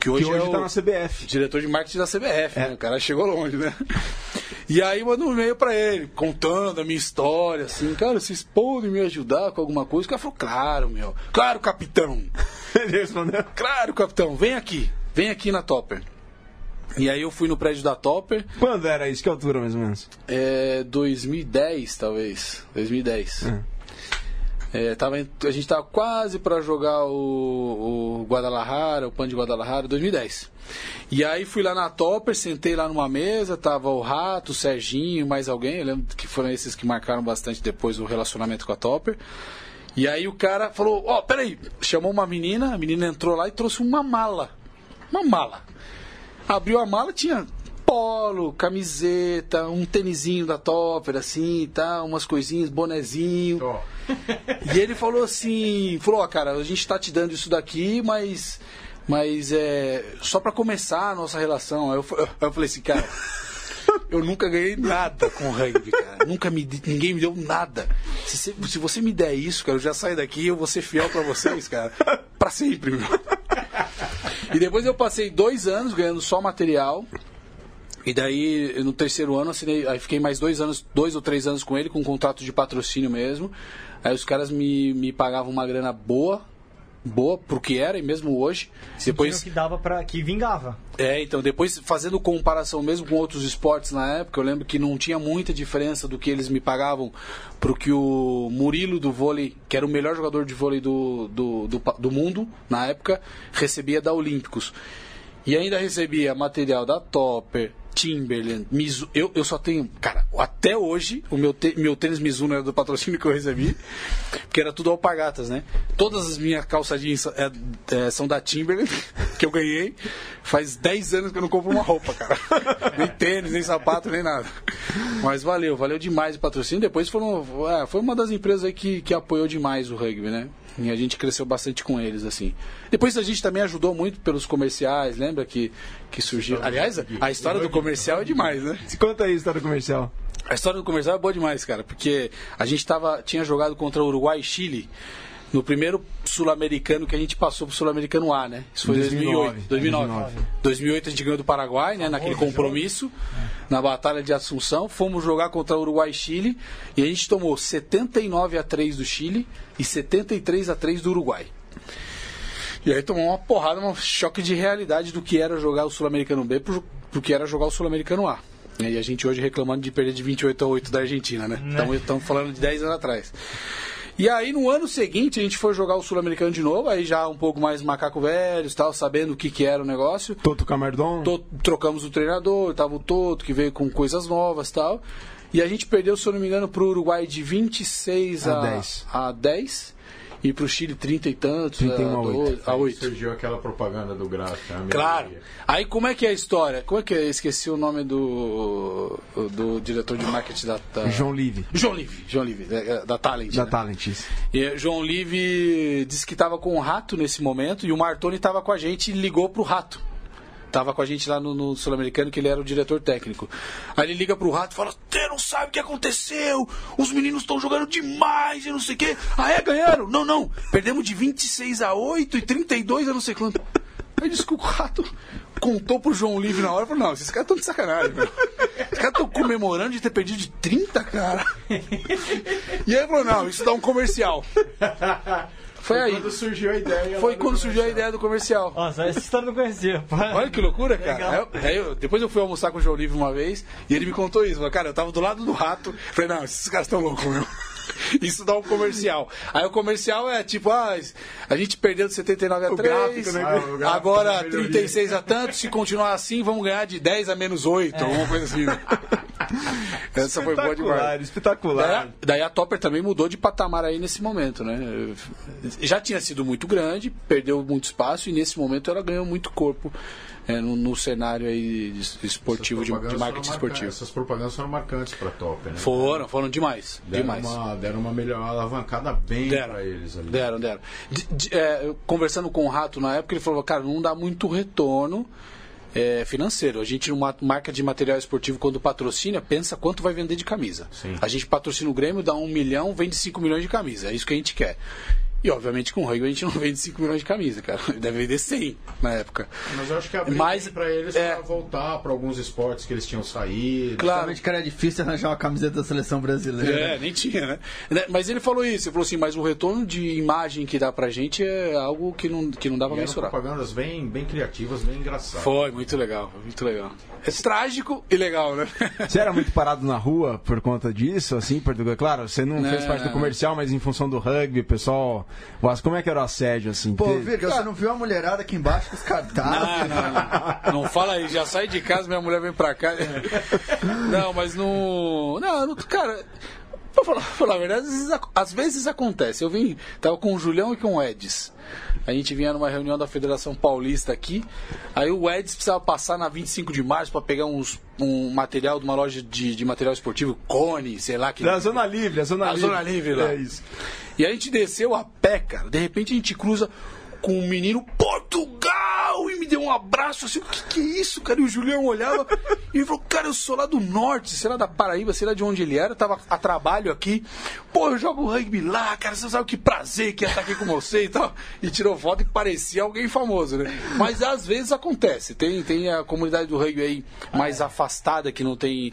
Que hoje, Que hoje é tá na CBF. diretor de marketing da CBF, né? O cara chegou longe, né? E aí mandou um e-mail pra ele, contando a minha história, assim, cara, vocês podem me ajudar com alguma coisa? O cara falou, claro, meu. Claro, capitão. Ele respondeu. Claro, capitão, vem aqui. Vem aqui na Topper. E aí eu fui no prédio da Topper, Quando era isso? Que altura, mais ou menos? é, 2010, talvez. 2010. É, tava, em- a gente tava quase para jogar o, o Guadalajara, o Pan de Guadalajara, 2010. E aí fui lá na Topper, sentei lá numa mesa, tava o Rato, o Serginho, mais alguém, eu lembro que foram esses que marcaram bastante depois o relacionamento com a Topper. E aí o cara falou, ó, peraí, chamou uma menina, a menina entrou lá e trouxe uma mala. Uma mala. Abriu a mala, tinha polo, camiseta, um tênisinho da Topper, assim, tá, umas coisinhas, bonezinho. Ó, E ele falou assim, falou, ó, cara, a gente tá te dando isso daqui, mas mas é só pra começar a nossa relação. Aí eu, fa- eu falei assim, cara, eu nunca ganhei nada com rugby, cara. Nunca me ninguém me deu nada. Se, você- se você me der isso, cara, eu já saio daqui, eu vou ser fiel pra vocês, cara, pra sempre. Meu. E depois eu passei dois anos ganhando só material. E daí, no terceiro ano, assinei, aí fiquei mais dois anos, dois ou três anos com ele, com um contrato de patrocínio mesmo. Aí os caras me, me pagavam uma grana boa, boa pro que era, e mesmo hoje. Depois Depois, que dava para que vingava. é, então, depois fazendo comparação mesmo com outros esportes na época, eu lembro que não tinha muita diferença do que eles me pagavam pro que o Murilo do vôlei, que era o melhor jogador de vôlei do, do, do, do mundo na época, recebia da Olímpicos. E ainda recebia material da Topper, Timberland, Mizu. Eu, eu só tenho. Cara, até hoje, o meu, tê- meu tênis Mizuno era do patrocínio que eu recebi, porque era tudo alpagatas, né? Todas as minhas calça jeans é, é, são da Timberland, que eu ganhei. Faz 10 anos que eu não compro uma roupa, cara. nem tênis, nem sapato, nem nada. Mas valeu, valeu demais o patrocínio. Depois foram, é, foi uma das empresas aí que, que apoiou demais o rugby, né? E a gente cresceu bastante com eles, assim. Depois a gente também ajudou muito pelos comerciais, lembra que, que surgiram. Aliás, a história do comercial é demais, né? Conta aí a história comercial. A história do comercial é boa demais, cara, porque a gente tava, tinha jogado contra Uruguai e Chile no primeiro sul-americano que a gente passou pro sul-americano A, né? Isso foi em 2008. 2009. 2009. 2008 a gente ganhou do Paraguai, né? Naquele compromisso, na Batalha de Assunção. Fomos jogar contra Uruguai e Chile e a gente tomou 79 a 3 do Chile e 73 a 3 do Uruguai. E aí tomou uma porrada, um choque de realidade do que era jogar o Sul-Americano B pro, pro que era jogar o Sul-Americano A. E a gente hoje reclamando de perder de 28 a 8 da Argentina, né? Estamos falando de 10 anos atrás. E aí no ano seguinte a gente foi jogar o Sul-Americano de novo, aí já um pouco mais macaco velhos, tal, sabendo o que, que era o negócio. Toto Camardon. To- trocamos o treinador, tava o Toto que veio com coisas novas tal. E a gente perdeu, se eu não me engano, pro Uruguai de 26 A a, 10. a 10 e pro Chile 30 e tantos, 31 a a 8. 12 a 8. surgiu aquela propaganda do Graça. Claro. Aí como é que é a história? Como é que é? Esqueci o nome do do diretor de marketing da, da... João Live. João Live, João Live, da, da Talent. Da né? Talent. isso. E eh, João Live disse que estava com o Rato nesse momento e o Martoni estava com a gente e ligou pro Rato. Tava com a gente lá no, no Sul-Americano, que ele era o diretor técnico. Aí ele liga pro Rato e fala: Você não sabe o que aconteceu? Os meninos estão jogando demais e não sei o quê. Ah, é? Ganharam? Não, não. Perdemos de 26 a 8 e 32 a não sei quanto. Aí disse que o Rato contou pro João Livre na hora e falou: Não, esses caras estão de sacanagem, meu. Os caras estão comemorando de ter perdido de 30, cara. E aí ele falou: Não, isso dá um comercial. Foi aí. Quando surgiu a ideia. Foi quando surgiu a ideia do comercial. Nossa, essa história não conhecia. Olha que loucura, cara. Aí aí eu- depois eu fui almoçar com o João Livre uma vez e ele me contou isso. Falei, Cara, eu tava do lado do rato. Falei, não, esses caras estão loucos, meu. Isso dá um comercial. Aí o comercial é tipo, ah, a gente perdeu de 79 a O 3, gráfico, né? Ah, o gráfico agora da melhoria. 36 a tanto, se continuar assim, vamos ganhar de 10 a menos 8, alguma coisa assim, né? Essa foi boa demais. Espetacular, Daí, a- daí a Topper também mudou de patamar aí nesse momento, né? Já tinha sido muito grande, perdeu muito espaço e nesse momento ela ganhou muito corpo é, no, no cenário aí esportivo, de, de marketing esportivo. Essas propagandas foram marcantes para Top, né? Foram, foram demais. Deram demais. uma, deram uma melhor alavancada bem para eles ali. Deram, deram. De- de- é, conversando com o Rato na época, ele falou, cara, não dá muito retorno é, financeiro. A gente, numa marca de material esportivo, quando patrocina, pensa quanto vai vender de camisa. Sim. A gente patrocina o Grêmio, dá um milhão, vende 5 milhões de camisa. É isso que a gente quer. E, obviamente, com o rugby a gente não vende 5 milhões de camisa, cara. Deve vender 100 na época. Mas eu acho que abriu Mas, para eles é- para voltar para alguns esportes que eles tinham saído. Claro. Realmente, cara, é difícil arranjar uma camiseta da seleção brasileira. É, nem tinha, né? Né, Mas ele falou isso, ele falou assim, mas o retorno de imagem que dá pra gente é algo que não, que não dá pra E eram mensurar. propagandas bem, bem criativas, bem engraçadas. Foi, muito legal, muito legal. É trágico e legal, né? Você era muito parado na rua por conta disso, assim, Portugal? Claro, você não, Não. fez parte do comercial, mas em função do rugby, o pessoal. Mas Como é que era o assédio, assim? Pô, Virga, você não viu a mulherada aqui embaixo com os cartazes? Não, não, não. Não fala aí, já sai de casa, minha mulher vem pra cá. Não, mas. Não, não- cara. Pra falar, falar a verdade, às vezes, às vezes acontece. Eu vim, tava com o Julião e com o Edis. A gente vinha numa reunião da Federação Paulista aqui. Aí o Edis precisava passar na 25 de março pra pegar uns, um material de uma loja de, de material esportivo, Cone, sei lá que. Da Zona Livre, a Zona A Livre. Zona Livre lá. É isso. E a gente desceu a pé, cara. De repente a gente cruza com um menino Portugal deu um abraço assim. O que, que é isso, cara? E o Julião olhava e ele falou: Cara, eu sou lá do norte, sei lá da Paraíba, sei lá de onde ele era. Eu tava a trabalho aqui. Pô, eu jogo rugby lá, cara. Você sabe que prazer que é estar aqui com você e tal. E tirou foto e parecia alguém famoso, né? Mas às vezes acontece. Tem, tem a comunidade do rugby aí mais afastada que não tem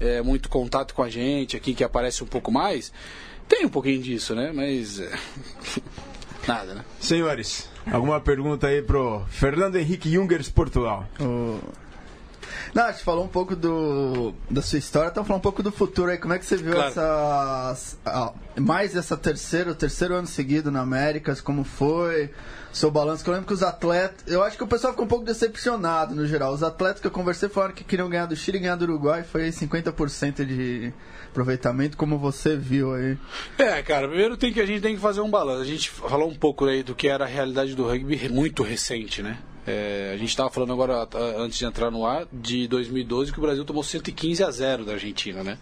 é, muito contato com a gente aqui, que aparece um pouco mais. Tem um pouquinho disso, né? Mas. é, Nada, né? Senhores, alguma pergunta aí pro Fernando Henrique Jungers, Portugal? O- Não, a gente falou um pouco do, da sua história, então falar um pouco do futuro aí. Como é que você viu Claro. essas. ah, mais essa terceira, o terceiro ano seguido na Américas, como foi? Seu balanço, que eu lembro que os atletas. Eu acho que o pessoal ficou um pouco decepcionado no geral. Os atletas que eu conversei falaram que queriam ganhar do Chile e ganhar do Uruguai. Foi 50% de aproveitamento, como você viu aí. É, cara, primeiro tem que a gente tem que fazer um balanço. A gente falou um pouco aí do que era a realidade do rugby muito recente, né? É, a gente estava falando agora, antes de entrar no ar, de 2012, que o Brasil tomou 115 a 0 da Argentina, né?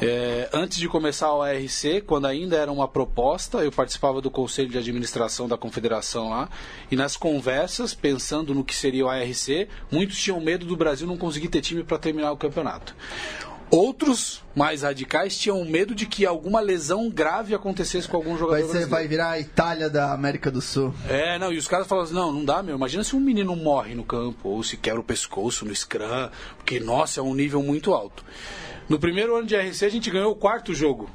É, antes de começar o ARC, quando ainda era uma proposta, eu participava do conselho de administração da confederação lá, e nas conversas, pensando no que seria o ARC, muitos tinham medo do Brasil não conseguir ter time para terminar o campeonato. Outros, mais radicais, tinham medo de que alguma lesão grave acontecesse com algum jogador Vai, ser, vai virar a Itália da América do Sul. É, não, e os caras falam assim, não, não dá, meu. Imagina se um menino morre no campo, ou se quebra o pescoço no scrum, porque, nossa, é um nível muito alto. No primeiro ano de RC, a gente ganhou o quarto jogo.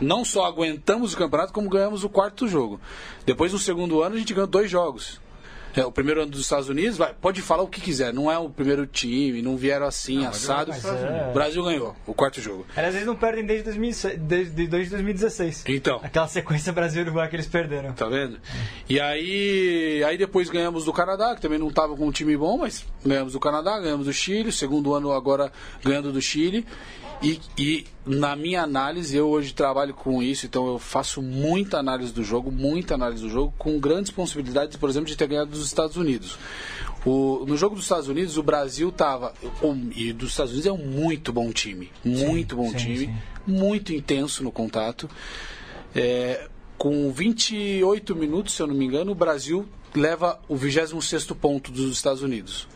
Não só aguentamos o campeonato, como ganhamos o quarto jogo. Depois, no segundo ano, a gente ganhou dois jogos. É, o primeiro ano dos Estados Unidos, vai, pode falar o que quiser, não é o primeiro time, não vieram assim, assado. mas é. O Brasil ganhou o quarto jogo. Aliás, eles não perdem desde, 2006, desde, desde 2016. Então. Aquela sequência Brasil-Uruguai que eles perderam. Tá vendo? E aí, aí depois ganhamos do Canadá, que também não estava com um time bom, mas ganhamos do Canadá, ganhamos do Chile, segundo ano agora ganhando do Chile. E, e na minha análise, eu hoje trabalho com isso, então eu faço muita análise do jogo, muita análise do jogo, com grandes possibilidades, por exemplo, de ter ganhado dos Estados Unidos. O- no jogo dos Estados Unidos, o Brasil estava. E dos Estados Unidos é um muito bom time. Muito bom sim, time. sim. Muito intenso no contato. É, com 28 minutos, se eu não me engano, o Brasil leva o 26º ponto dos Estados Unidos.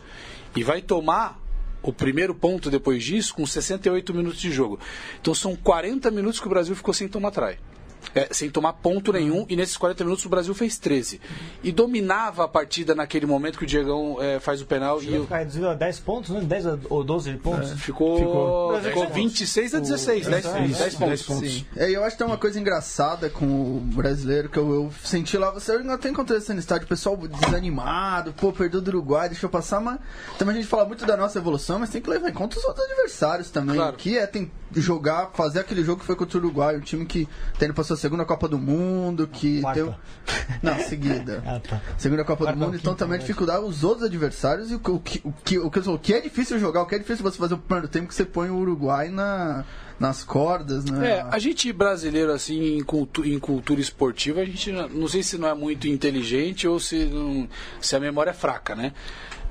E vai tomar o primeiro ponto depois disso com 68 minutos de jogo. Então são 40 minutos que o Brasil ficou sem tomar try. É, sem tomar ponto nenhum, e nesses 40 minutos o Brasil fez 13. E dominava a partida naquele momento que o Diegão é, faz o penal e o, Ficar reduzido a 10 pontos, né? 10 ou 12 pontos. ficou, Ficou. ficou, 26 a 16, 10, Isso, 10 isso, pontos. Sim. É, eu acho que tem uma coisa engraçada com o brasileiro que eu, eu senti lá. Você eu até encontrei isso no estádio, o pessoal desanimado, pô, perdeu do Uruguai, deixou passar, mas também a gente fala muito da nossa evolução, mas tem que levar em conta os outros adversários também. Claro. Que é tem jogar, fazer aquele jogo que foi contra o Uruguai, um time que tem possibilidade sua segunda Copa do Mundo, que Quarta. tem. um- Não, seguida. Ah, tá. Segunda Copa Quarta do Mundo, então também a né? dificuldade os outros adversários e o, que- o, que, o, que, o, que, o que é difícil jogar, o que é difícil você fazer o primeiro tempo que você põe o Uruguai na, nas cordas, né? É, a gente brasileiro, assim, em, cultu em cultura esportiva, a gente não, não sei se não é muito inteligente ou se, não- se a memória é fraca, né?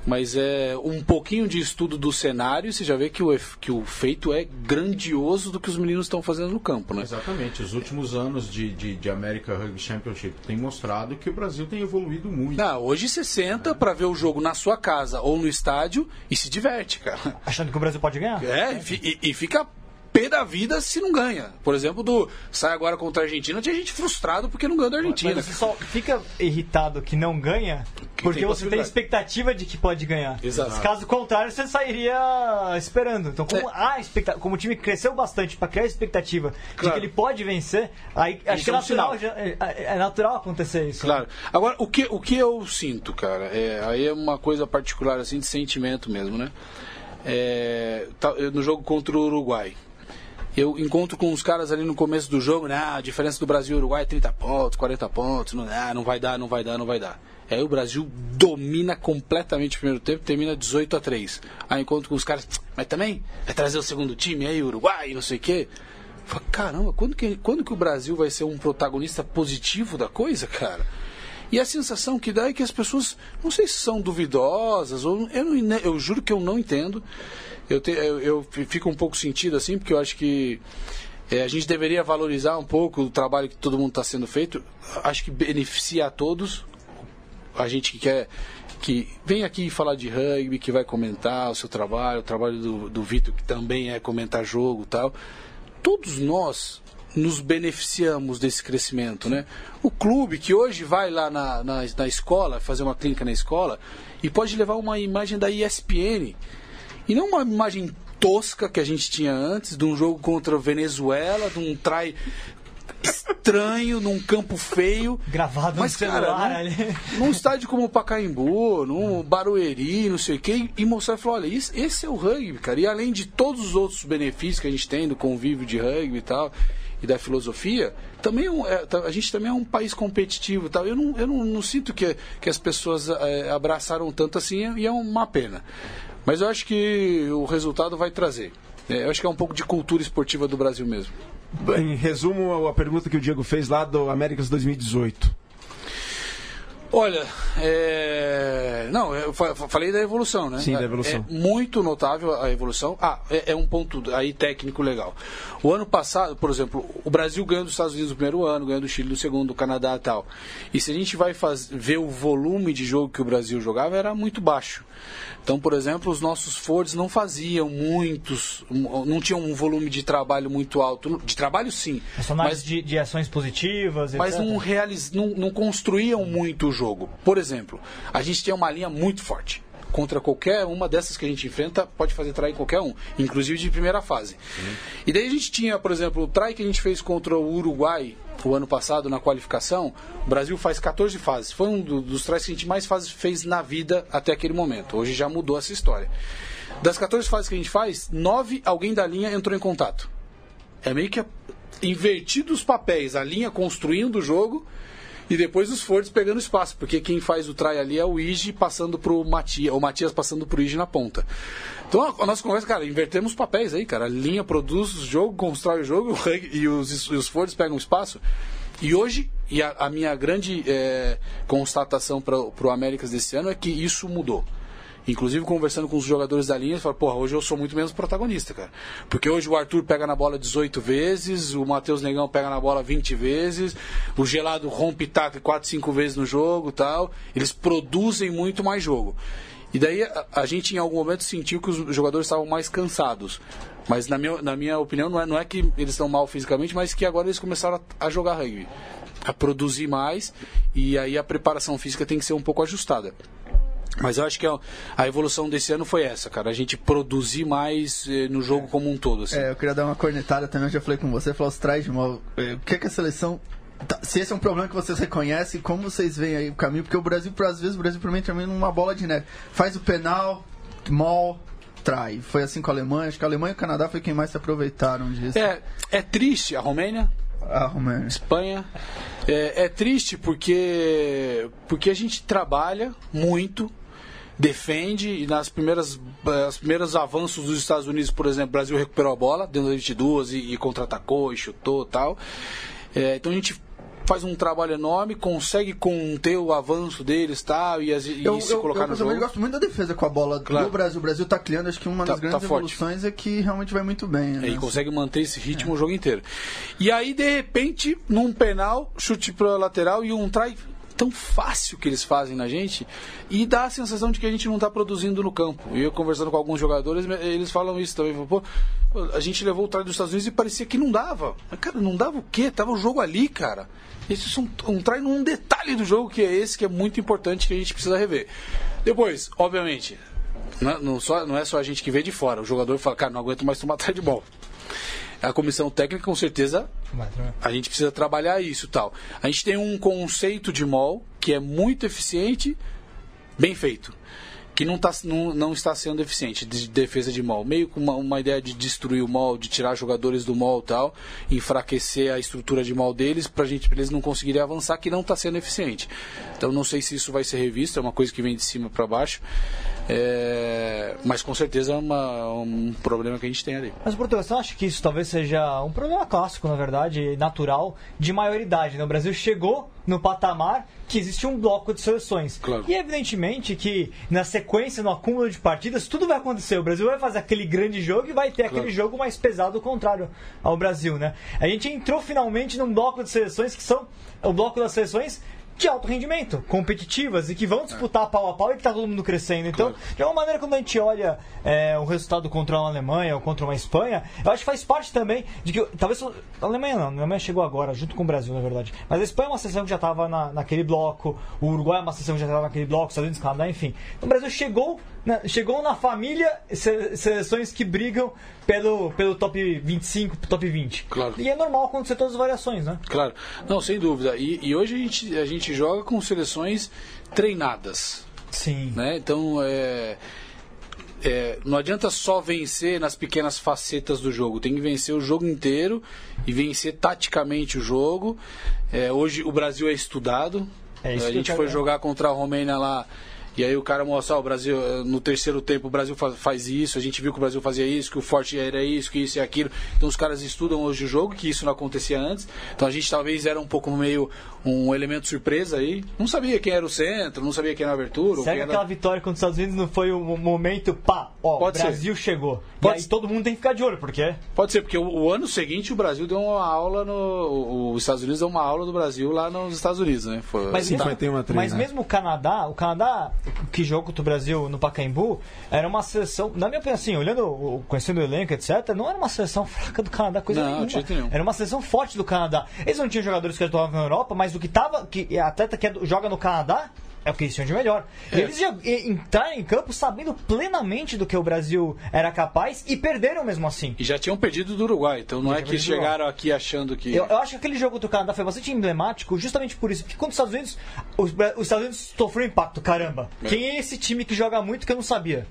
Mas é um pouquinho de estudo do cenário, você já vê que o, que o feito é grandioso do que os meninos estão fazendo no campo, né? Exatamente. Os últimos anos de, de, de America Rugby Championship têm mostrado que o Brasil tem evoluído muito. Não, hoje você senta pra ver o jogo na sua casa ou no estádio e se diverte, cara. Achando que o Brasil pode ganhar? É, e, fi- e- e fica pé da vida se não ganha. Por exemplo, do sai agora contra a Argentina, tinha gente frustrado porque não ganhou da Argentina. Mas você só fica irritado que não ganha porque tem você tem expectativa de que pode ganhar. Exato. Caso contrário, você sairia esperando. Então, como, É. a expecta- como o time cresceu bastante para criar a expectativa de Claro. que ele pode vencer, aí acho que é é natural, já- é, é natural acontecer isso. Claro. Agora, o que, o que eu sinto, cara, é, aí é uma coisa particular, assim, de sentimento mesmo, né? É, tá- no jogo contra o Uruguai. Eu encontro com os caras ali no começo do jogo, né? Ah, a diferença do Brasil e Uruguai é 30 pontos, 40 pontos, não, ah, não vai dar, não vai dar, não vai dar. Aí o Brasil domina completamente o primeiro tempo, termina 18 a 3. Aí encontro com os caras, mas também vai trazer o segundo time aí, Uruguai, não sei o quê. Fala, caramba, quando que, quando que o Brasil vai ser um protagonista positivo da coisa, cara? E a sensação que dá é que as pessoas, não sei se são duvidosas, ou eu, não, eu juro que eu não entendo. Eu, te- eu, eu fico um pouco sentido assim, porque eu acho que é, a gente deveria valorizar um pouco o trabalho que todo mundo está sendo feito. Acho que beneficia a todos. A gente que quer que vem aqui falar de rugby, que vai comentar o seu trabalho, o trabalho do, do Vitor, que também é comentar jogo tal. Todos nós nos beneficiamos desse crescimento, né? O clube que hoje vai lá na, na, na escola, fazer uma clínica na escola, e pode levar uma imagem da ESPN, e não uma imagem tosca que a gente tinha antes, de um jogo contra a Venezuela, de um try estranho, num campo feio. Gravado Mas, no celular cara, ali. num, estádio como o Pacaembu, num Barueri, não sei o quê, e mostrar e falar, olha, isso, esse é o rugby, cara. E além de todos os outros benefícios que a gente tem do convívio de rugby e tal, e da filosofia, também é é, tá- a gente também é um país competitivo e tal. Eu não, eu não, não sinto que, que as pessoas é, abraçaram tanto assim, e é uma pena. Mas eu acho que o resultado vai trazer. É, eu acho que é um pouco de cultura esportiva do Brasil mesmo. Em resumo, a pergunta que o Diego fez lá do Américas 2018. Olha, é... não, eu fa- fa- falei da evolução, né? Sim, da evolução. É muito notável a evolução. Ah, é, é um ponto aí técnico legal. O ano passado, por exemplo, o Brasil ganhou dos Estados Unidos no primeiro ano, ganhou do Chile no segundo, do Canadá e tal. E se a gente vai faz... ver o volume de jogo que o Brasil jogava, era muito baixo. Então, por exemplo, os nossos Fords não faziam muitos, não tinham um volume de trabalho muito alto. De trabalho, sim. Personagens de, de ações positivas, Mas etc. não, realiz... não, não construíam muito o jogo. Por exemplo, a gente tem uma linha muito forte. Contra qualquer uma dessas que a gente enfrenta, pode fazer try em qualquer um, inclusive de primeira fase. E daí a gente tinha, por exemplo, o try que a gente fez contra o Uruguai o ano passado na qualificação. O Brasil faz 14 fases. Foi um do- dos tries que a gente mais faz, fez na vida até aquele momento. Hoje já mudou essa história. Das 14 fases que a gente faz, 9 alguém da linha entrou em contato. É meio que invertido os papéis, a linha construindo o jogo e depois os Fords pegando espaço, porque quem faz o try ali é o Ige passando pro Matias, o Matias passando pro Ige na ponta. Então a, a nossa conversa, cara, invertemos os papéis aí, cara. A linha produz o jogo, constrói o jogo e os, e os pegam espaço. E hoje, e a, a minha grande eh, constatação para o Américas desse ano é que isso mudou. Inclusive, conversando com os jogadores da linha, falo, porra, hoje eu sou muito menos protagonista, cara. Porque hoje o Arthur pega na bola 18 vezes, o Matheus Negão pega na bola 20 vezes, o Gelado rompe taco 4, 5 vezes no jogo tal. Eles produzem muito mais jogo. E daí a, a gente, em algum momento, sentiu que os jogadores estavam mais cansados. Mas, na minha, na minha opinião, não é, não é que eles estão mal fisicamente, mas que agora eles começaram a, a jogar rugby. A produzir mais, e aí a preparação física tem que ser um pouco ajustada. Mas eu acho que a, evolução desse ano foi essa, cara. A gente produzir mais eh, no jogo como um todo. Assim. É, eu queria dar uma cornetada também, eu já falei com você, falar os traz de mal. é, O que é que a seleção. tá- se esse é um problema que vocês reconhecem, como vocês veem aí o caminho? Porque o Brasil, por- às vezes, o Brasil pra mim também numa bola de neve. Faz o penal, mal, trai. Foi assim com a Alemanha, acho que a Alemanha e o Canadá foi quem mais se aproveitaram disso. É, é triste a Romênia, A Romênia. Espanha. É, é triste porque, porque a gente trabalha muito, defende e nas primeiras as primeiros avanços dos Estados Unidos, por exemplo, o Brasil recuperou a bola dentro das 22 e, e contra-atacou e chutou tal. É, então a gente faz um trabalho enorme, consegue conter o avanço deles tal, e, as- e Eu, se eu, colocar eu no pessoalmente jogo. gosto muito da defesa com a bola Claro. do Brasil. O Brasil tá criando, acho que uma das Tá- grandes tá evoluções é que realmente vai muito bem. Né? E consegue manter esse ritmo o jogo inteiro. E aí, de repente, num penal, chute pra lateral e um try tão fácil que eles fazem na gente e dá a sensação de que a gente não está produzindo no campo. E eu conversando com alguns jogadores, eles falam isso também. Pô, a gente levou o try dos Estados Unidos e parecia que não dava. Mas, cara, não dava o quê? Tava o jogo ali, cara. Esse é um, um try num detalhe do jogo que é esse que é muito importante que a gente precisa rever. Depois, obviamente, não, é- não só, não é só a gente que vê de fora. O jogador fala, cara, não aguento mais tomar try de bola. A comissão técnica, com certeza, a gente precisa trabalhar isso e tal. A gente tem um conceito de mall que é muito eficiente, bem feito. Que não, tá, não, não está sendo eficiente de defesa de mall. Meio com uma, uma ideia de destruir o mall, de tirar jogadores do mall e tal, enfraquecer a estrutura de mall deles para eles não conseguirem avançar, que não está sendo eficiente. Então não sei se isso vai ser revisto, é uma coisa que vem de cima para baixo. É, mas com certeza é uma- um problema que a gente tem ali. Mas, Portugal, você acha que isso talvez seja um problema clássico, na verdade, natural, de maioridade? Né? O Brasil chegou no patamar que existe um bloco de seleções. Claro. E evidentemente que na sequência, no acúmulo de partidas, tudo vai acontecer. O Brasil vai fazer aquele grande jogo e vai ter aquele jogo mais pesado contrário ao Brasil, né? A gente entrou finalmente num bloco de seleções que são o bloco das seleções de alto rendimento, competitivas e que vão disputar pau a pau e que tá todo mundo crescendo. Então, de alguma maneira, quando a gente olha é, o resultado contra uma Alemanha ou contra uma Espanha, eu acho que faz parte também de que. Talvez. A Alemanha não, a Alemanha chegou agora, junto com o Brasil, na verdade. Mas a Espanha é uma seleção que já estava na, naquele bloco, o Uruguai é uma seleção que já estava naquele bloco, os Estados Unidos, Canadá, enfim. O Brasil chegou na, chegou na família se- seleções que brigam pelo, pelo top 25, top 20. Claro. E é normal acontecer todas as variações, né? Claro, não, sem dúvida. E, e hoje a gente, a gente joga com seleções treinadas, Sim. né? Então, é, é, não adianta só vencer nas pequenas facetas do jogo, tem que vencer o jogo inteiro e vencer taticamente o jogo. É, hoje o Brasil é estudado. É isso a gente foi jogar contra a Romênia lá. E aí o cara mostra, ó, o Brasil, no terceiro tempo o Brasil faz isso, a gente viu que o Brasil fazia isso, que o forte era isso, que isso e aquilo. Então os caras estudam hoje o jogo, que isso não acontecia antes. Então a gente talvez era um pouco meio um elemento surpresa aí. Não sabia quem era o centro, não sabia quem era a abertura. Será que era... aquela vitória contra os Estados Unidos não foi um momento, pá, ó, o Pode ser. Brasil chegou. Pode e aí ser. todo mundo tem que ficar de olho, porque Pode ser, porque o, o ano seguinte o Brasil deu uma aula no. o- Os Estados Unidos deu uma aula do Brasil lá nos Estados Unidos, né? Foi, Mas, mesmo, 51 a três, mas né? mesmo o Canadá, o Canadá que jogou contra o Brasil no Pacaembu, era uma seleção, na minha opinião, assim, olhando, o- conhecendo o elenco, etc., não era uma seleção fraca do Canadá, coisa Não, nenhuma. Era uma seleção forte do Canadá. Eles não tinham jogadores que atuavam na Europa, mas o que tava, que a atleta que é do- joga no Canadá é o que eles tinham de melhor. É. eles já entraram em campo sabendo plenamente do que o Brasil era capaz e perderam mesmo assim. E já tinham perdido do Uruguai, então não Já é que do chegaram aqui achando que. Eu, eu acho que aquele jogo contra o Canadá foi bastante emblemático justamente por isso. Porque contra os Estados Unidos, os, os Estados Unidos sofreu impacto, caramba. Quem é esse time que joga muito que eu não sabia?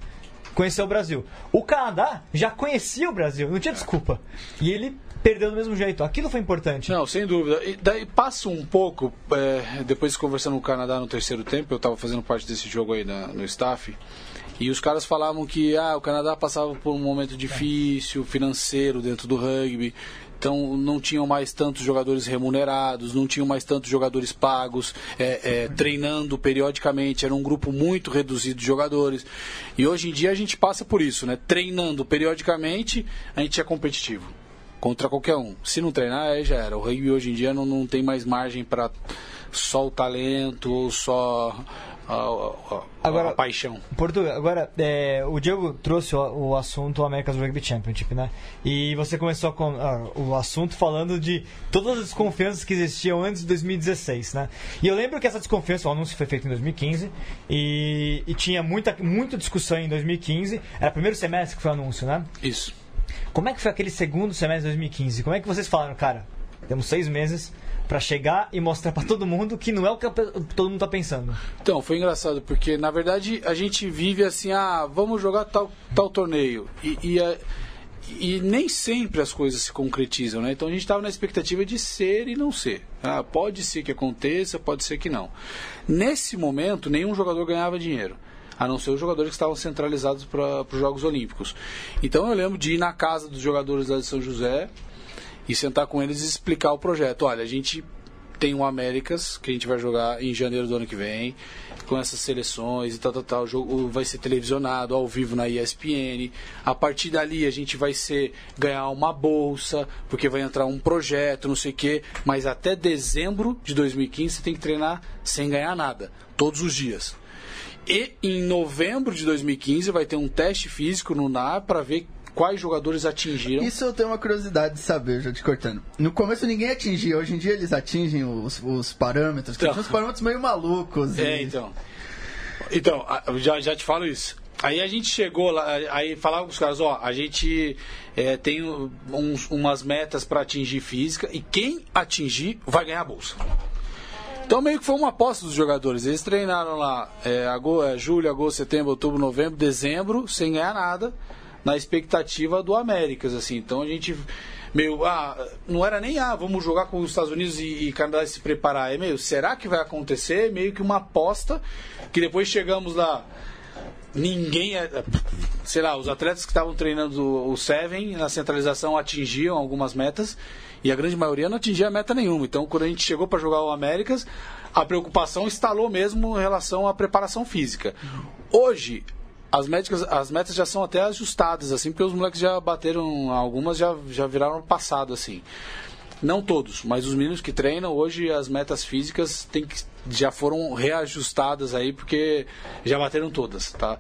Conheceu o Brasil. O Canadá já conhecia o Brasil, não tinha desculpa. E ele perdeu do mesmo jeito. Aquilo foi importante. Não, sem dúvida. E daí passa um pouco, é, depois conversando com o Canadá no terceiro tempo, eu estava fazendo parte desse jogo aí na- no staff, e os caras falavam que ah, o Canadá passava por um momento difícil, financeiro dentro do rugby, então não tinham mais tantos jogadores remunerados, não tinham mais tantos jogadores pagos, é, é, treinando periodicamente, era um grupo muito reduzido de jogadores. E hoje em dia a gente passa por isso, né? Treinando periodicamente, a gente é competitivo contra qualquer um. Se não treinar, aí já era. O rugby hoje em dia não, não tem mais margem para só o talento ou só a, a- a- Agora- a paixão. Portugal, agora, é, o Diego trouxe o, o assunto America's Rugby Championship, né? E você começou com, ah, o assunto falando de todas as desconfianças que existiam antes de 2016, né? E eu lembro que essa desconfiança, o anúncio foi feito em 2015 e, e tinha muita, muita discussão em 2015. Era o primeiro semestre que foi o anúncio, né? Isso. Como é que foi aquele segundo semestre de 2015? Como é que vocês falaram, cara? Temos seis meses pra chegar e mostrar pra todo mundo que não é o que todo mundo tá pensando. Então, foi engraçado, porque na verdade a gente vive assim, ah, vamos jogar tal, tal torneio. E, e, a- e nem sempre as coisas se concretizam, né? Então a gente estava na expectativa de ser e não ser. Ah, pode ser que aconteça, pode ser que não. Nesse momento, nenhum jogador ganhava dinheiro a não ser os jogadores que estavam centralizados para os Jogos Olímpicos. Então eu lembro de ir na casa dos jogadores lá de São José e sentar com eles e explicar o projeto. Olha, a gente tem o Américas, que a gente vai jogar em janeiro do ano que vem, com essas seleções e tal, tal, tal. O jogo vai ser televisionado ao vivo na ESPN. A partir dali a gente vai ser ganhar uma bolsa, porque vai entrar um projeto, não sei o quê. Mas até dezembro de 2015 você tem que treinar sem ganhar nada, todos os dias. E em novembro de 2015 vai ter um teste físico no NAR para ver quais jogadores atingiram. Isso eu tenho uma curiosidade de saber, já te cortando. No começo ninguém atingia, hoje em dia eles atingem os, os parâmetros, então. tinha uns parâmetros meio malucos. É, e... então. Então, já, já te falo isso. Aí a gente chegou lá, aí falava com os caras, ó, a gente é, tem uns, umas metas para atingir física e quem atingir vai ganhar a bolsa. Então meio que foi uma aposta dos jogadores. Eles treinaram lá é, agosto, é, julho, agosto, setembro, outubro, novembro, dezembro, sem ganhar nada, na expectativa do Américas, assim. Então a gente meio, ah, não era nem, ah, vamos jogar com os Estados Unidos e, e Canadá se preparar. É meio, será que vai acontecer? Meio que uma aposta, que depois chegamos lá, ninguém, é, sei lá, os atletas que estavam treinando o Seven na centralização atingiam algumas metas e a grande maioria não atingia meta nenhuma. Então, quando a gente chegou para jogar o Américas, a preocupação instalou mesmo em relação à preparação física. Hoje, as, médicas, as metas já são até ajustadas, assim, porque os moleques já bateram, algumas já, já viraram passado, assim. Não todos, mas os meninos que treinam, hoje as metas físicas tem que, já foram reajustadas aí, porque já bateram todas, tá?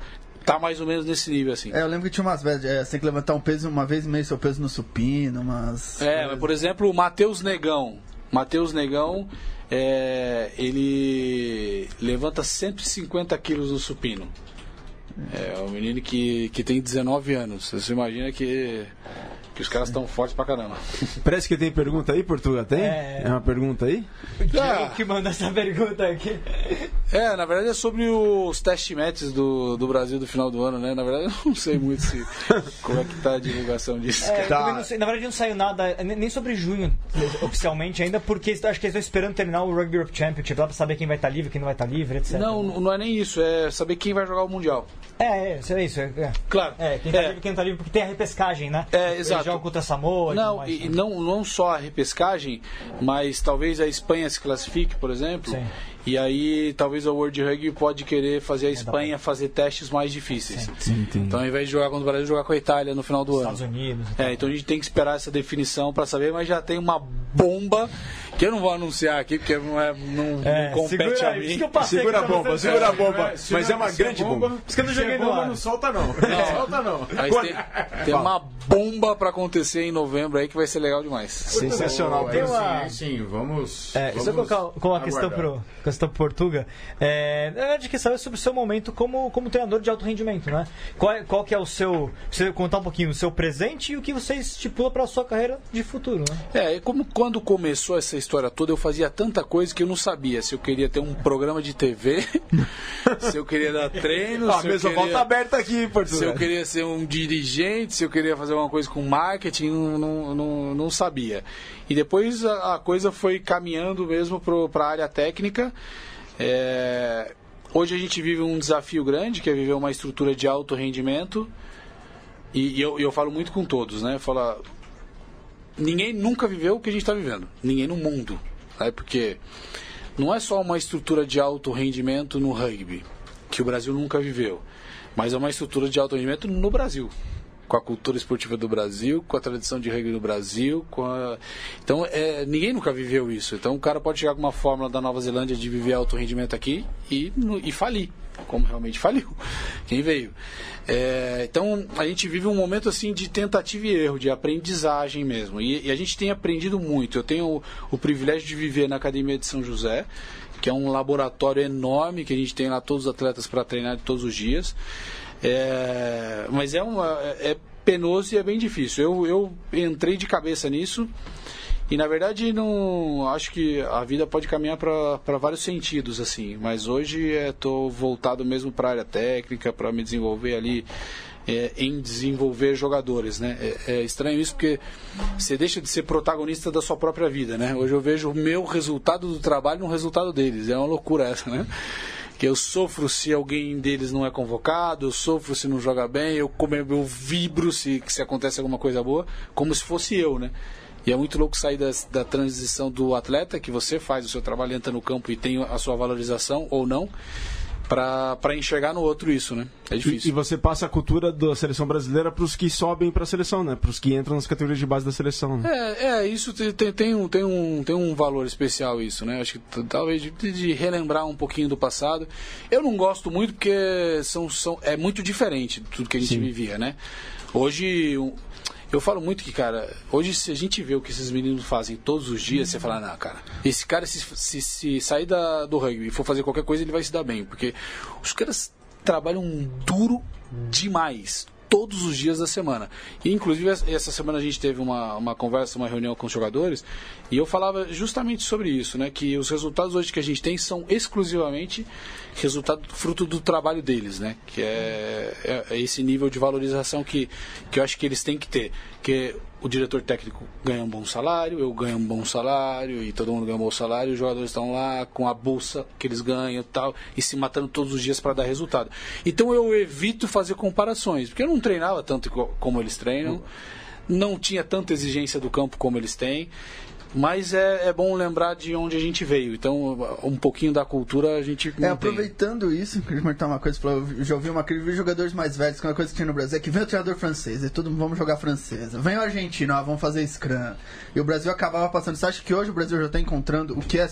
Tá mais ou menos nesse nível, assim. É, eu lembro que tinha umas vezes, é, você tem que levantar um peso uma vez meio seu peso no supino, umas... É, mas, por exemplo, o Matheus Negão. Matheus Negão, é, ele levanta 150 quilos no supino. É um menino que, que tem 19 anos. Você imagina que que os caras estão fortes pra caramba. Parece que tem pergunta aí, Portugal? Tem? É, é uma pergunta aí? Que, ah. que manda essa pergunta aqui. É, na verdade é sobre os test matches do, do Brasil do final do ano, né? Na verdade eu não sei muito se, como é que tá a divulgação disso. É, tá. sei, na verdade não saiu nada, nem sobre junho, oficialmente ainda, porque acho que eles estão esperando terminar o Rugby Europe Championship lá pra saber quem vai estar tá livre, quem não vai estar tá livre, etc. Não, não é nem isso, é saber quem vai jogar o Mundial. É, é, é isso. É, claro. É, quem tá é. livre quem não tá livre, porque tem a repescagem, né? É, exato joga contra Samoa. Não, e, e não, não só a repescagem, mas talvez a Espanha se classifique, por exemplo. Sim. E aí talvez a World Rugby pode querer fazer a Espanha fazer testes mais difíceis. Sim, sim, então ao invés de jogar contra o Brasil, jogar com a Itália no final do Estados ano. Estados Unidos. É, então a gente tem que esperar essa definição para saber, mas já tem uma bomba que eu não vou anunciar aqui porque não, é, não, é, não compete segura, a mim. Segura a bomba, segura a bomba. Mas é uma grande bomba. Por isso que eu não joguei bomba, não solta não. Não solta não. tem, tem uma bomba para acontecer em novembro aí que vai ser legal demais. Sensacional. Tem uma... Sim, sim, vamos. É, vamos só colocar com a questão pro, questão Portuga. É, na verdade, quer saber sobre o seu momento como, como treinador de alto rendimento, né? Qual, é, qual que é o seu. Você contar um pouquinho o seu presente e o que você estipula para a sua carreira de futuro, né? É, como quando começou essa história toda, eu fazia tanta coisa que eu não sabia se eu queria ter um programa de TV, se eu queria dar treino. Ah, a mesa queria, volta aberta aqui, Portugal. Se eu queria ser um dirigente, se eu queria fazer uma coisa com marketing, não, não, não, não sabia. E depois a, a coisa foi caminhando mesmo para a área técnica. É, hoje a gente vive um desafio grande, que é viver uma estrutura de alto rendimento. E, e eu, eu falo muito com todos, né? Fala, ninguém nunca viveu o que a gente está vivendo. Ninguém no mundo. Né? Porque não é só uma estrutura de alto rendimento no rugby, que o Brasil nunca viveu. Mas é uma estrutura de alto rendimento no Brasil com a cultura esportiva do Brasil, com a tradição de rugby do Brasil. A... Então, é, ninguém nunca viveu isso. Então, o cara pode chegar com uma fórmula da Nova Zelândia de viver alto rendimento aqui e, e falir, como realmente faliu. Quem veio? É, então, a gente vive um momento assim de tentativa e erro, de aprendizagem mesmo. E, e a gente tem aprendido muito. Eu tenho o, o privilégio de viver na Academia de São José que é um laboratório enorme que a gente tem lá todos os atletas para treinar todos os dias. É, mas é, uma, é penoso e é bem difícil. Eu, eu entrei de cabeça nisso E na verdade não acho que a vida pode caminhar para vários sentidos assim, mas hoje estou voltado mesmo para a área técnica, para me desenvolver ali é, em desenvolver jogadores, né? É, é, estranho isso porque você deixa de ser protagonista da sua própria vida, né? Hoje eu vejo o meu resultado do trabalho no resultado deles, é uma loucura essa, né? Que eu sofro se alguém deles não é convocado, eu sofro se não joga bem, eu, como eu vibro se, se acontece alguma coisa boa, como se fosse eu, né? E é muito louco sair da, da transição do atleta, que você faz o seu trabalho, entra no campo e tem a sua valorização ou não, para enxergar no outro isso, né? É difícil. E, e você passa a cultura da seleção brasileira para os que sobem para a seleção, né? Para os que entram nas categorias de base da seleção. Né? É, é, isso tem, tem, um, tem, um, tem um valor especial isso, né? Acho que talvez de, de, relembrar um pouquinho do passado. Eu não gosto muito porque são, são, é muito diferente de tudo que a gente Sim. vivia, né? Hoje, eu falo muito que, cara, hoje se a gente vê o que esses meninos fazem todos os dias, você fala, não, cara, esse cara se, se, se sair da, do rugby e for fazer qualquer coisa, ele vai se dar bem. Porque os caras trabalham duro demais todos os dias da semana. E, inclusive, essa semana a gente teve uma, uma conversa, uma reunião com os jogadores, e eu falava justamente sobre isso, né? Que os resultados hoje que a gente tem são exclusivamente resultado fruto do trabalho deles, né? Que é, é, é esse nível de valorização que, que eu acho que eles têm que ter. Que o diretor técnico ganha um bom salário, eu ganho um bom salário e todo mundo ganha um bom salário, os jogadores estão lá com a bolsa que eles ganham e tal, e se matando todos os dias para dar resultado. Então eu evito fazer comparações, porque eu não treinava tanto como eles treinam, não tinha tanta exigência do campo como eles têm. Mas é, é bom lembrar de onde a gente veio. Então, um pouquinho da cultura a gente. É, aproveitando isso, queria comentar uma coisa. Eu já ouvi uma crise de jogadores mais velhos, que é uma coisa que tinha no Brasil é que vem o treinador francês e todo mundo vamos jogar francesa. Vem o argentino, ah, vamos fazer scrum. E o Brasil acabava passando. Você acha que hoje o Brasil já está encontrando o que é,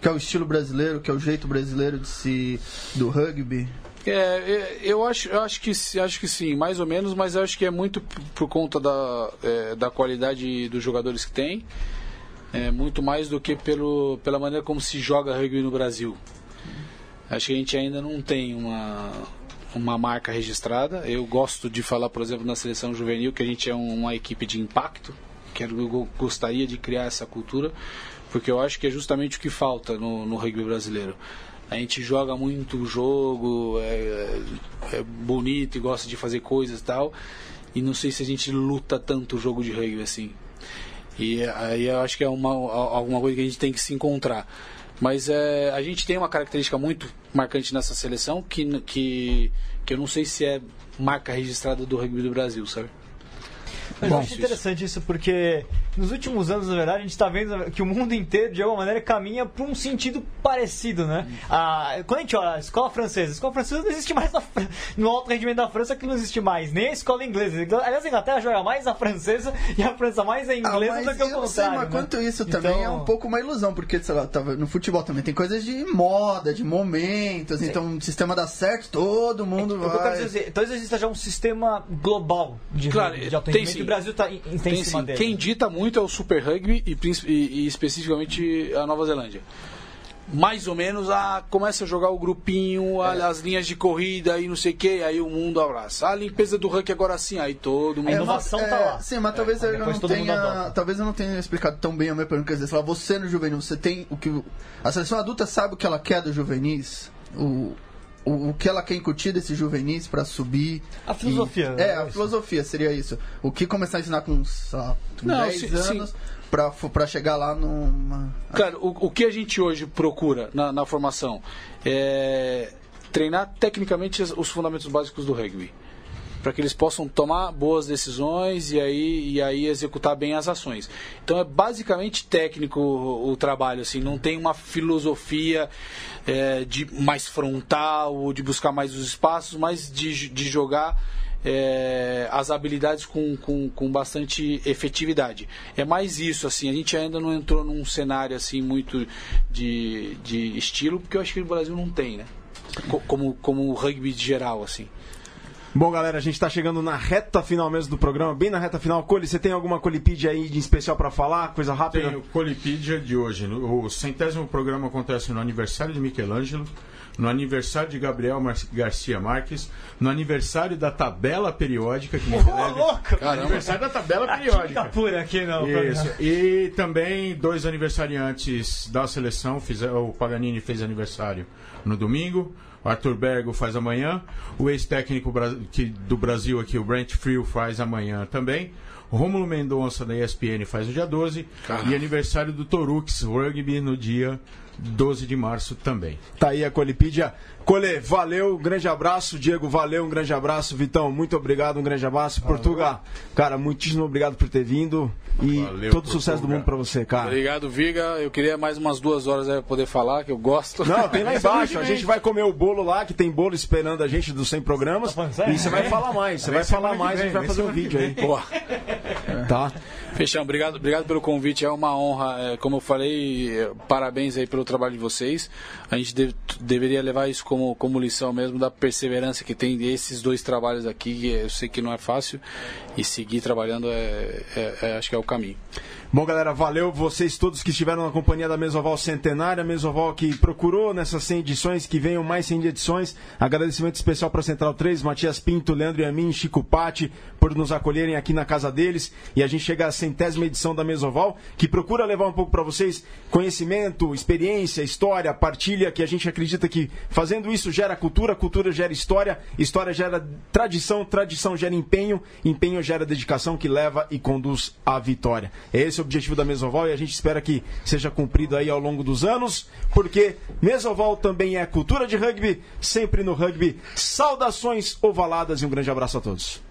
que é o estilo brasileiro, o que é o jeito brasileiro de se. do rugby? É, é, eu acho, eu acho que acho que sim, mais ou menos, mas eu acho que é muito por conta da, é, da qualidade dos jogadores que tem é, muito mais do que pelo, pela maneira como se joga rugby no Brasil. Acho que a gente ainda não tem uma, uma marca registrada. Eu gosto de falar, por exemplo, na seleção juvenil que a gente é uma equipe de impacto. Quero, eu gostaria de criar essa cultura, porque eu acho que é justamente o que falta no, no rugby brasileiro. A gente joga muito o jogo, é, é, bonito e gosta de fazer coisas e tal. E não sei se a gente luta tanto o jogo de rugby assim. E aí eu acho que é uma, alguma coisa que a gente tem que se encontrar. Mas é, a gente tem uma característica muito marcante nessa seleção que, que, que eu não sei se é marca registrada do rugby do Brasil, sabe? Mas Bom, eu acho interessante isso porque nos últimos anos, na verdade, a gente está vendo que o mundo inteiro, de alguma maneira, caminha para um sentido parecido, né? A, quando a gente olha a escola francesa, a escola francesa não existe mais no alto rendimento da França que não existe mais, nem a escola inglesa. Aliás, a Inglaterra joga mais a francesa e a França mais a ah, inglesa ah, do que o contrário. Sei, mas né? quanto isso também é então... um pouco uma ilusão, porque, sei lá, no futebol também tem coisas de moda, de momentos, Sim. então o sistema dá certo, todo mundo é, vai. Dizer, então existe já um sistema global de, claro, de alto rendimento e o Brasil está em, tem, cima sim. dele. Quem dita muito muito é o Super Rugby e, e, e especificamente a Nova Zelândia mais ou menos a começa a jogar o grupinho, é. as linhas de corrida e não sei o que, aí o mundo abraça. A limpeza do ranking agora sim, aí todo mundo. A inovação é, tá lá. Sim, mas talvez é, eu não tenha. Talvez eu não tenha explicado tão bem a minha pergunta. Quer dizer, você no juvenil, você tem o que. A seleção adulta sabe o que ela quer do juvenis? O, o, o que ela quer incutir desses juvenis para subir. A filosofia. E, é, a filosofia seria isso. O que começar a ensinar com, sei lá, com Não, 10 sim, anos. Para chegar lá numa. Cara, o, o que a gente hoje procura na, na formação é treinar tecnicamente os fundamentos básicos do rugby para que eles possam tomar boas decisões e aí, e aí executar bem as ações. Então é basicamente técnico o, o trabalho, assim, não tem uma filosofia é, de mais frontal ou de buscar mais os espaços, mas de, de jogar é, as habilidades com, com, com bastante efetividade. É mais isso, assim, a gente ainda não entrou num cenário assim muito de, de estilo, porque eu acho que o Brasil não tem, né? Como, como rugby de geral, assim. Bom, galera, a gente está chegando na reta final mesmo do programa, bem na reta final. Cole, você tem alguma colipídia aí de especial para falar? Coisa rápida? Tem o Colipídia de hoje. O centésimo programa acontece no aniversário de Michelangelo, no aniversário de Gabriel Mar Garcia Marques, no aniversário da tabela periódica que me Ô, louco! Aniversário da tabela Tá periódica. pura aqui não. Isso. E também dois aniversariantes da seleção. O Paganini fez aniversário no domingo. Arthur Bergo faz amanhã. O ex-técnico do Brasil aqui, o Brent Friel, faz amanhã também. Rômulo Mendonça da ESPN faz no dia 12. Caramba. E aniversário do Torux Rugby no dia 12 de março também. Tá aí a Colipídia. Cole, valeu, um grande abraço. Diego, valeu, um grande abraço. Vitão, muito obrigado, um grande abraço. Portuga, cara, muitíssimo obrigado por ter vindo. E Valeu, todo o sucesso do mundo pra você, cara. Obrigado, Viga. Eu queria mais umas duas horas aí pra poder falar, que eu gosto. Não, tem lá embaixo. A gente vai comer o bolo lá, que tem bolo esperando a gente dos 100 programas. Tá? E você vai falar mais. Você vai falar mais, a gente vai fazer um vídeo aí. Boa. Tá? Fechão, obrigado, obrigado pelo convite, é uma honra. É, como eu falei, é, parabéns aí pelo trabalho de vocês. A gente deve- deveria levar isso como, como lição mesmo da perseverança que tem desses dois trabalhos aqui. que Eu sei que não é fácil e seguir trabalhando é, é- é- acho que é o caminho. Bom, galera, valeu vocês todos que estiveram na companhia da Mesoval Centenária, Mesoval que procurou nessas 100 edições, que venham mais 100 edições. Agradecimento especial para Central 3, Matias Pinto, Leandro Yamin, Chico Patti, por nos acolherem aqui na casa deles. E a gente chega à centésima edição da Mesoval, que procura levar um pouco para vocês conhecimento, experiência, história, partilha, que a gente acredita que fazendo isso gera cultura, cultura gera história, história gera tradição, tradição gera empenho, empenho gera dedicação que leva e conduz à vitória. É esse o objetivo da Mesoval e a gente espera que seja cumprido aí ao longo dos anos, porque Mesoval também é cultura de rugby, sempre no rugby. Saudações ovaladas e um grande abraço a todos.